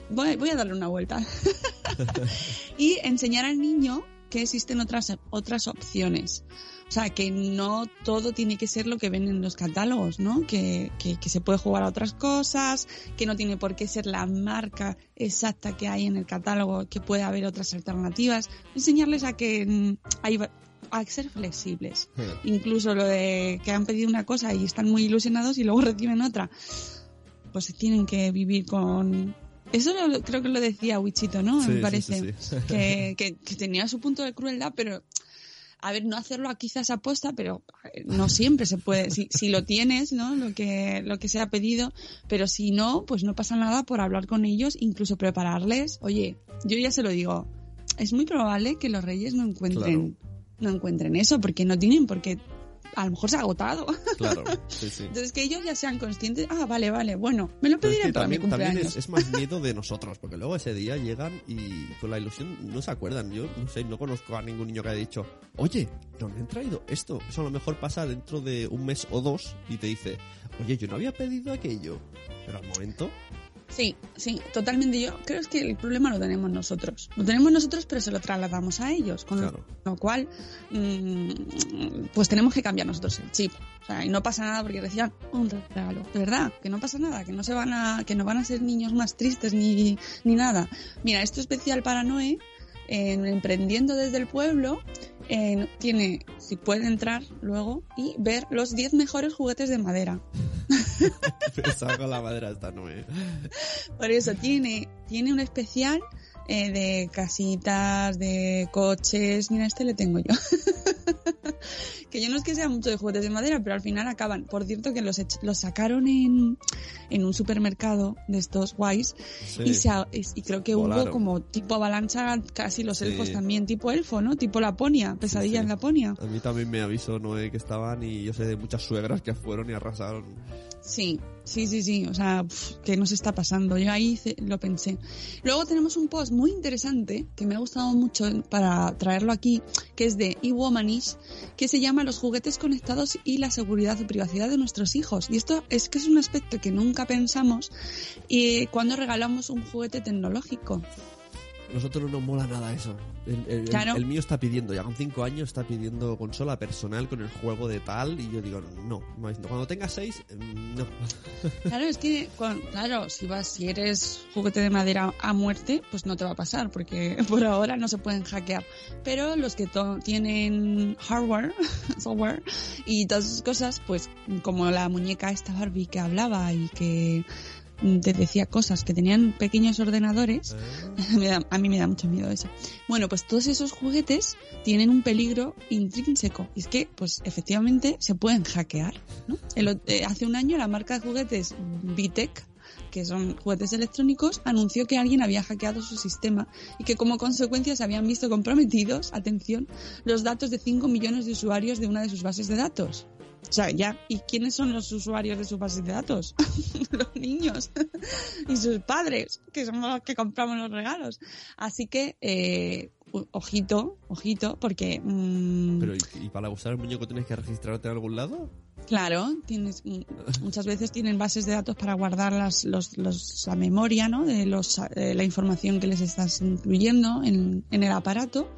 voy, voy a darle una vuelta. [laughs] y enseñar al niño que existen otras, otras opciones. O sea, que no todo tiene que ser lo que ven en los catálogos, ¿no? Que, que, que se puede jugar a otras cosas, que no tiene por qué ser la marca exacta que hay en el catálogo, que puede haber otras alternativas. Enseñarles a que mm, hay, a ser flexibles. Incluso lo de que han pedido una cosa y están muy ilusionados y luego [laughs] reciben otra. Pues tienen que vivir con... Eso lo- creo que lo decía Wichito, ¿no? Sí, Me parece. sí, sí. [laughs] Que, que, que tenía su punto de crueldad, pero a ver, no hacerlo a quizás aposta, pero no siempre se puede. Si, si lo tienes, ¿no? Lo que, lo que se ha pedido, pero si no, pues no pasa nada por hablar con ellos, incluso prepararles. Oye, yo ya se lo digo, es muy probable que los reyes no encuentren, no encuentren eso, porque no tienen, porque a lo mejor se ha agotado. Claro, [laughs] sí, sí. Entonces que ellos ya sean conscientes, ah, vale, vale, bueno, me lo que para mi también, también es más [laughs] miedo de nosotros, porque luego ese día llegan y con la ilusión no se acuerdan. Yo no sé, no conozco a ningún niño que haya dicho, oye, no me han traído esto. Eso a lo mejor pasa dentro de un mes o dos y te dice, oye, yo no había pedido aquello. Pero al momento, Sí, sí, totalmente. Yo creo que el problema lo tenemos nosotros. Lo tenemos nosotros, pero se lo trasladamos a ellos. Con Claro. lo cual, mm, pues tenemos que cambiar nosotros el chip. O sea, y no pasa nada porque reciban un regalo. De verdad, que no pasa nada, que no se van a, que no van a ser niños más tristes ni, ni nada. Mira, esto especial para Noé, en Emprendiendo desde el pueblo, en- tiene, si puede entrar luego y ver los 10 mejores juguetes de madera. [laughs] pensaba con la madera esta no eh. Por eso tiene, tiene un especial eh, de casitas, de coches. Mira, este le tengo yo. [laughs] que yo no es que sea mucho de juguetes de madera, pero al final acaban. Por cierto, que los, los sacaron en, en un supermercado de estos guays. Sí. Y, se y creo que Volaron. hubo como tipo avalancha, casi los Sí. elfos también, tipo elfo, ¿no? Tipo Laponia, pesadilla sí. en Laponia. A mí también me avisó Noé que estaban y yo sé de muchas suegras que fueron y arrasaron. Sí, sí, sí, sí. O sea, ¿qué nos está pasando? Yo ahí lo pensé. Luego tenemos un post muy interesante que me ha gustado mucho para traerlo aquí, que es de eWomanish, que se llama Los juguetes conectados y la seguridad y privacidad de nuestros hijos. Y esto es que es un aspecto que nunca pensamos eh, cuando regalamos un juguete tecnológico. Nosotros no nos mola nada eso. El, el- el- Claro. el mío está pidiendo, ya con 5 años está pidiendo consola personal con el juego de tal y yo digo, no, no, cuando tenga 6, no. [laughs] Claro, es que, claro, si vas, si eres juguete de madera a muerte, pues no te va a pasar, porque [laughs] por ahora no se pueden hackear. Pero los que tienen hardware, [laughs] software y todas esas cosas, pues como la muñeca esta Barbie que hablaba y que te decía cosas, que tenían pequeños ordenadores, [laughs] me da- a mí me da mucho miedo eso. Bueno, pues todos esos juguetes tienen un peligro intrínseco. Y es que, pues efectivamente, se pueden hackear. ¿no? El eh, hace un año la marca de juguetes Vitec, que son juguetes electrónicos, anunció que alguien había hackeado su sistema y que como consecuencia se habían visto comprometidos, atención, los datos de 5 millones de usuarios de una de sus bases de datos. O sea, ya, ¿y quiénes son los usuarios de sus bases de datos? [laughs] los niños y sus padres, que somos los que compramos los regalos. Así que, eh, ojito, ojito, porque, mm, Pero ¿y, y para usar el muñeco tienes que registrarte en algún lado? claro, tienes, muchas veces tienen bases de datos para guardar las, los, los- la memoria, ¿no? De los, eh, la información que les estás incluyendo en, en el aparato.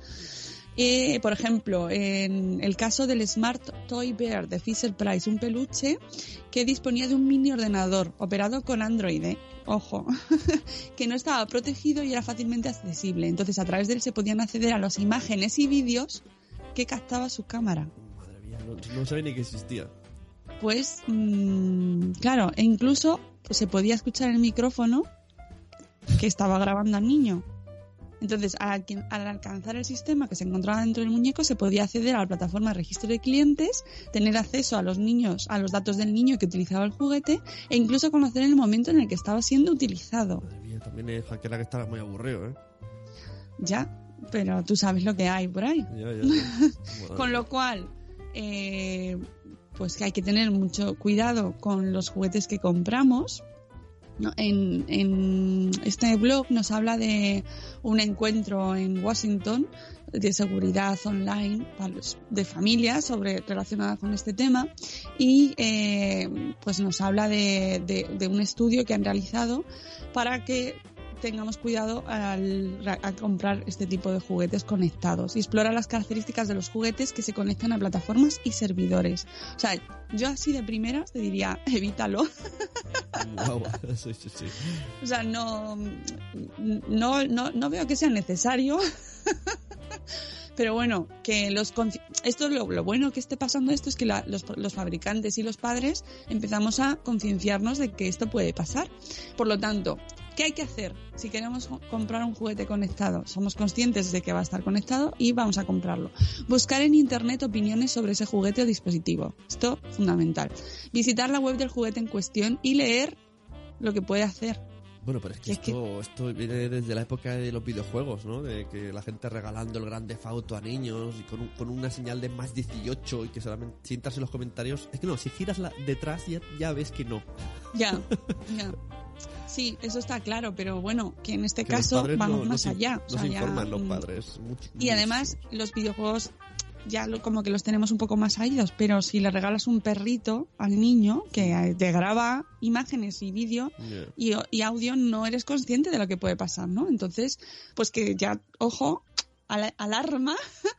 Eh, por ejemplo, en el caso del Smart Toy Bear de Fisher Price, un peluche que disponía de un mini ordenador operado con Android, ¿eh? ojo, [laughs] que no estaba protegido y era fácilmente accesible. Entonces, a través de él se podían acceder a las imágenes y vídeos que captaba su cámara. Madre mía, no, no sabía ni que existía. Pues, mm, claro, e incluso pues, se podía escuchar el micrófono que estaba grabando al niño. Entonces, al, alcanzar el sistema que se encontraba dentro del muñeco, se podía acceder a la plataforma de registro de clientes, tener acceso a los niños, a los datos del niño que utilizaba el juguete, e incluso conocer el momento en el que estaba siendo utilizado. Madre mía, también es hackear que estará muy aburrido, ¿eh? Ya, pero tú sabes lo que hay por ahí. Ya, ya, ya. [laughs] Madre Con lo cual, eh, pues que hay que tener mucho cuidado con los juguetes que compramos. En, en este blog nos habla de un encuentro en Washington de seguridad online de familias sobre relacionada con este tema y eh, pues nos habla de- de un estudio que han realizado para que tengamos cuidado al, al comprar este tipo de juguetes conectados y explora las características de los juguetes que se conectan a plataformas y servidores. O sea, yo así de primeras te diría, evítalo. [laughs] Guau, sí, sí, sí. O sea, no, no, no, no veo que sea necesario. Pero bueno, que los esto es lo, lo bueno que esté pasando esto es que la- los, los fabricantes y los padres empezamos a concienciarnos de que esto puede pasar. Por lo tanto, ¿qué hay que hacer si queremos comprar un juguete conectado? Somos conscientes de que va a estar conectado y vamos a comprarlo. Buscar en internet opiniones sobre ese juguete o dispositivo. Esto fundamental. Visitar la web del juguete en cuestión y leer lo que puede hacer. Bueno, pero es que Es que- esto, esto viene desde la época de los videojuegos, ¿no? De que la gente regalando el Grande Auto a niños y con, un- con una señal de más 18 y que solamente si entras en los comentarios... Es que no, si giras la, detrás ya, ya ves que no. Ya, [laughs] ya. Sí, eso está claro, pero bueno, que en este Que caso vamos no- más allá. No O sea, se ya, informan los mm, padres. mucho- Y además, los videojuegos ya lo- como que los tenemos un poco más oídos, pero si le regalas un perrito al niño que eh, te graba imágenes y vídeo Ya. y, y audio, no eres consciente de lo que puede pasar, ¿no? Entonces, pues que ya, ojo, ala- alarma. [laughs]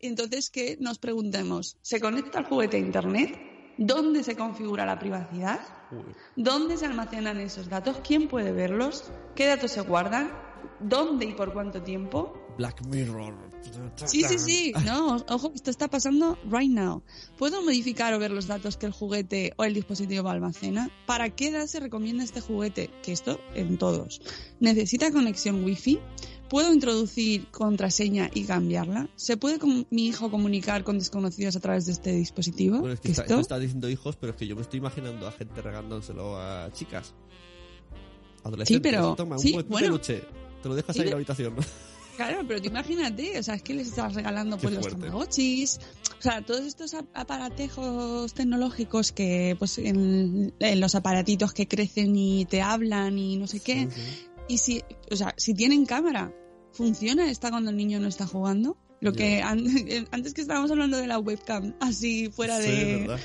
Entonces, que nos preguntemos, ¿se conecta el juguete a Internet? ¿Dónde se configura la privacidad? ¿Dónde se almacenan esos datos? ¿Quién puede verlos? ¿Qué datos se guardan? ¿Dónde y por cuánto tiempo? Black Mirror. Sí, sí, sí. No, ojo, esto está pasando right now. ¿Puedo modificar o ver los datos que el juguete o el dispositivo almacena? ¿Para qué edad se recomienda este juguete? Que esto en todos. ¿Necesita conexión wifi? ¿Puedo introducir contraseña y cambiarla? ¿Se puede con mi hijo comunicar con desconocidos a través de este dispositivo? Bueno, es que ¿Que está, esto? esto está diciendo hijos, pero es que yo me estoy imaginando a gente regándoselo a chicas. Adolescentes. pero- Toma, un sí, buen bueno. peluche. Te lo dejas Sí, ahí en la habitación. [laughs] Claro, pero tú imagínate, o sea, es que les estás regalando Qué pues los tamagotchis, o sea, todos estos ap- aparatejos tecnológicos que pues en, en los aparatitos que crecen y te hablan y no sé qué. Y si, o sea, si tienen cámara, ¿funciona esta cuando el niño no está jugando? Lo que an- [laughs] antes que estábamos hablando de la webcam, así fuera Sí, de, ¿verdad?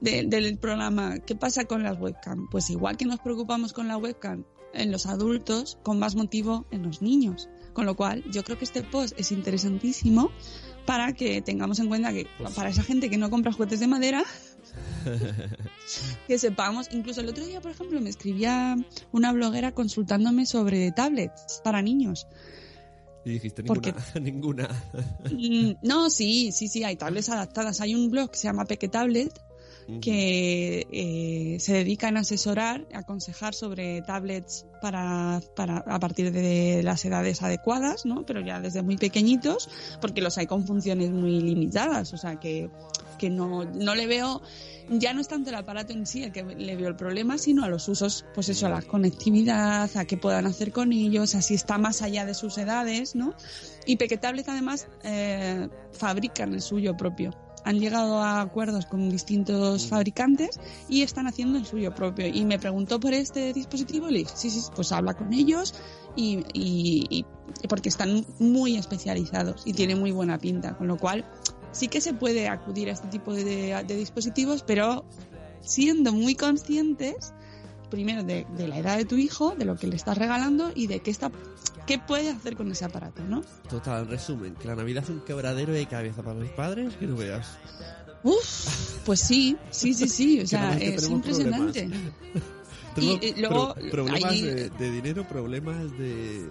de- del programa, ¿qué pasa con las webcam? Pues igual que nos preocupamos con la webcam en los adultos, con más motivo en los niños. Con lo cual, yo creo que este post es interesantísimo para que tengamos en cuenta que Pues para esa gente que no compra juguetes de madera, [laughs] que sepamos, incluso el otro día, por ejemplo, me escribía una bloguera consultándome sobre tablets para niños. Y dijiste Porque- ninguna. [laughs] ninguna. Mm, No, sí, sí, sí, hay tablets adaptadas. Hay un blog que se llama Peque Tablet que eh, se dedican a asesorar, a aconsejar sobre tablets para, para a partir de las edades adecuadas, ¿no? Pero ya desde muy pequeñitos, porque los hay con funciones muy limitadas, o sea que, que no, no le veo, ya no es tanto el aparato en sí el que le veo el problema, sino a los usos, pues eso, a la conectividad, a qué puedan hacer con ellos, a si está más allá de sus edades, ¿no? Y Peque Tablet además eh, fabrican el suyo propio han llegado a acuerdos con distintos fabricantes y están haciendo el suyo propio. Y me preguntó por este dispositivo y le dije, sí, sí, pues habla con ellos y, y- y- porque están muy especializados y tiene muy buena pinta. Con lo cual, sí que se puede acudir a este tipo de, de dispositivos, pero siendo muy conscientes primero de, de la edad de tu hijo, de lo que le estás regalando y de qué está qué puede hacer con ese aparato, ¿no? Total, en resumen, que la Navidad es un quebradero de cabeza para mis padres, que no veas. Uf, pues sí, sí, sí, sí, o [laughs] sea, es impresionante. [laughs] Y, luego pro- problemas hay- de, de dinero, problemas de-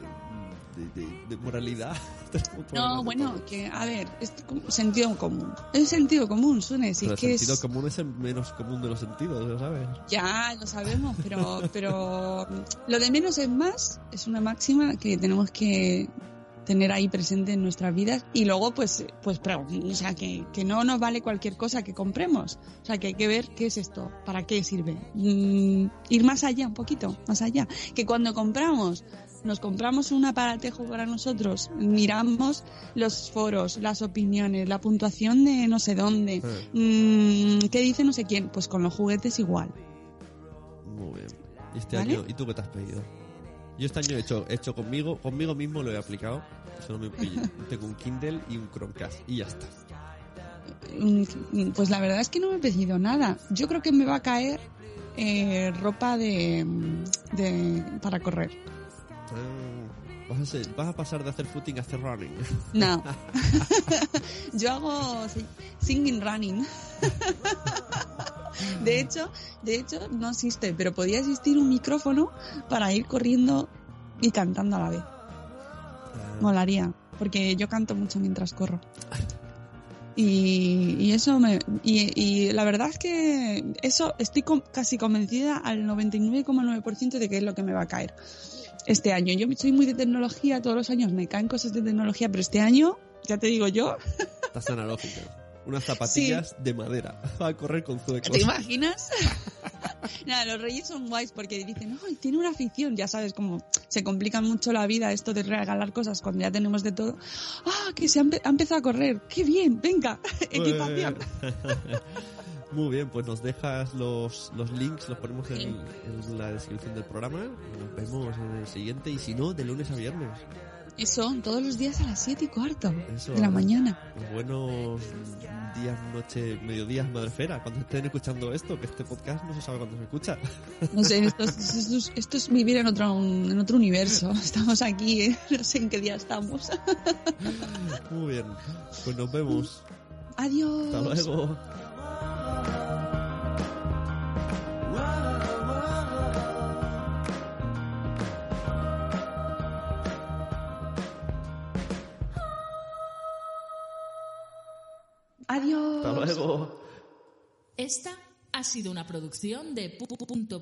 de moralidad. [laughs] No, bueno, que a ver, es sentido común. Es sentido común, Sune, si Pero es el que sentido es... común es el menos común de los sentidos, ¿lo sabes? Ya, lo sabemos, pero, pero lo de menos es más es una máxima que tenemos que tener ahí presente en nuestras vidas. Y luego pues pues pero, o sea que, que no nos vale cualquier cosa que compremos. O sea que hay que ver qué es esto para qué sirve. Mm, ir más allá un poquito más allá. Que cuando compramos nos compramos un aparatejo para nosotros miramos los foros las opiniones la puntuación de no sé dónde mm, qué dice no sé quién pues con los juguetes igual Muy bien. ¿Y este ¿Vale? año? ¿Y tú qué te has pedido? Yo este año he hecho, he hecho conmigo, conmigo mismo lo he aplicado. Solo me pillo. [laughs] Tengo un Kindle y un Chromecast y ya está. Mm, Pues la verdad es que no me he pedido nada. Yo creo que me va a caer eh, ropa de, de para correr. Ah, vas, a ser- vas a pasar de hacer footing a hacer running. No. [laughs] Yo hago singing running. De hecho, de hecho no existe, pero podía existir un micrófono para ir corriendo y cantando a la vez. Molaría, porque yo canto mucho mientras corro. Y, y eso me y, y la verdad es que eso estoy casi convencida al 99,9% de que es lo que me va a caer este año. Yo soy muy de tecnología, todos los años me caen cosas de tecnología, pero este año, ya te digo yo, [laughs] Estás analógica. Unas zapatillas de madera. [laughs] Va a correr con zuecos. ¿Te imaginas? [laughs] Nada, los reyes son guays porque dicen, ¡ay, tiene una afición! Ya sabes cómo se complica mucho la vida esto de regalar cosas cuando ya tenemos de todo. ¡Ah, que se ha, empe- ha empezado a correr! ¡Qué bien! ¡Venga! ¡Equipación! Muy bien, pues nos dejas los, los links, los ponemos en, en la descripción del programa. Nos vemos en el siguiente y si no, de lunes a viernes. Eso, todos los días a las 7 y cuarto Eso, de la mañana. Buenos días, noche, mediodías, madrefera. Cuando estén escuchando esto, que este podcast no se sabe cuándo se escucha. [laughs] No sé, esto es, esto es- esto es vivir en otro, en otro universo. [laughs] Estamos aquí, ¿eh? [laughs] no sé en qué día estamos. Muy bien, pues nos vemos. Adiós. Hasta luego. Adiós. Hasta luego. Esta ha sido una producción de pu- pu- punto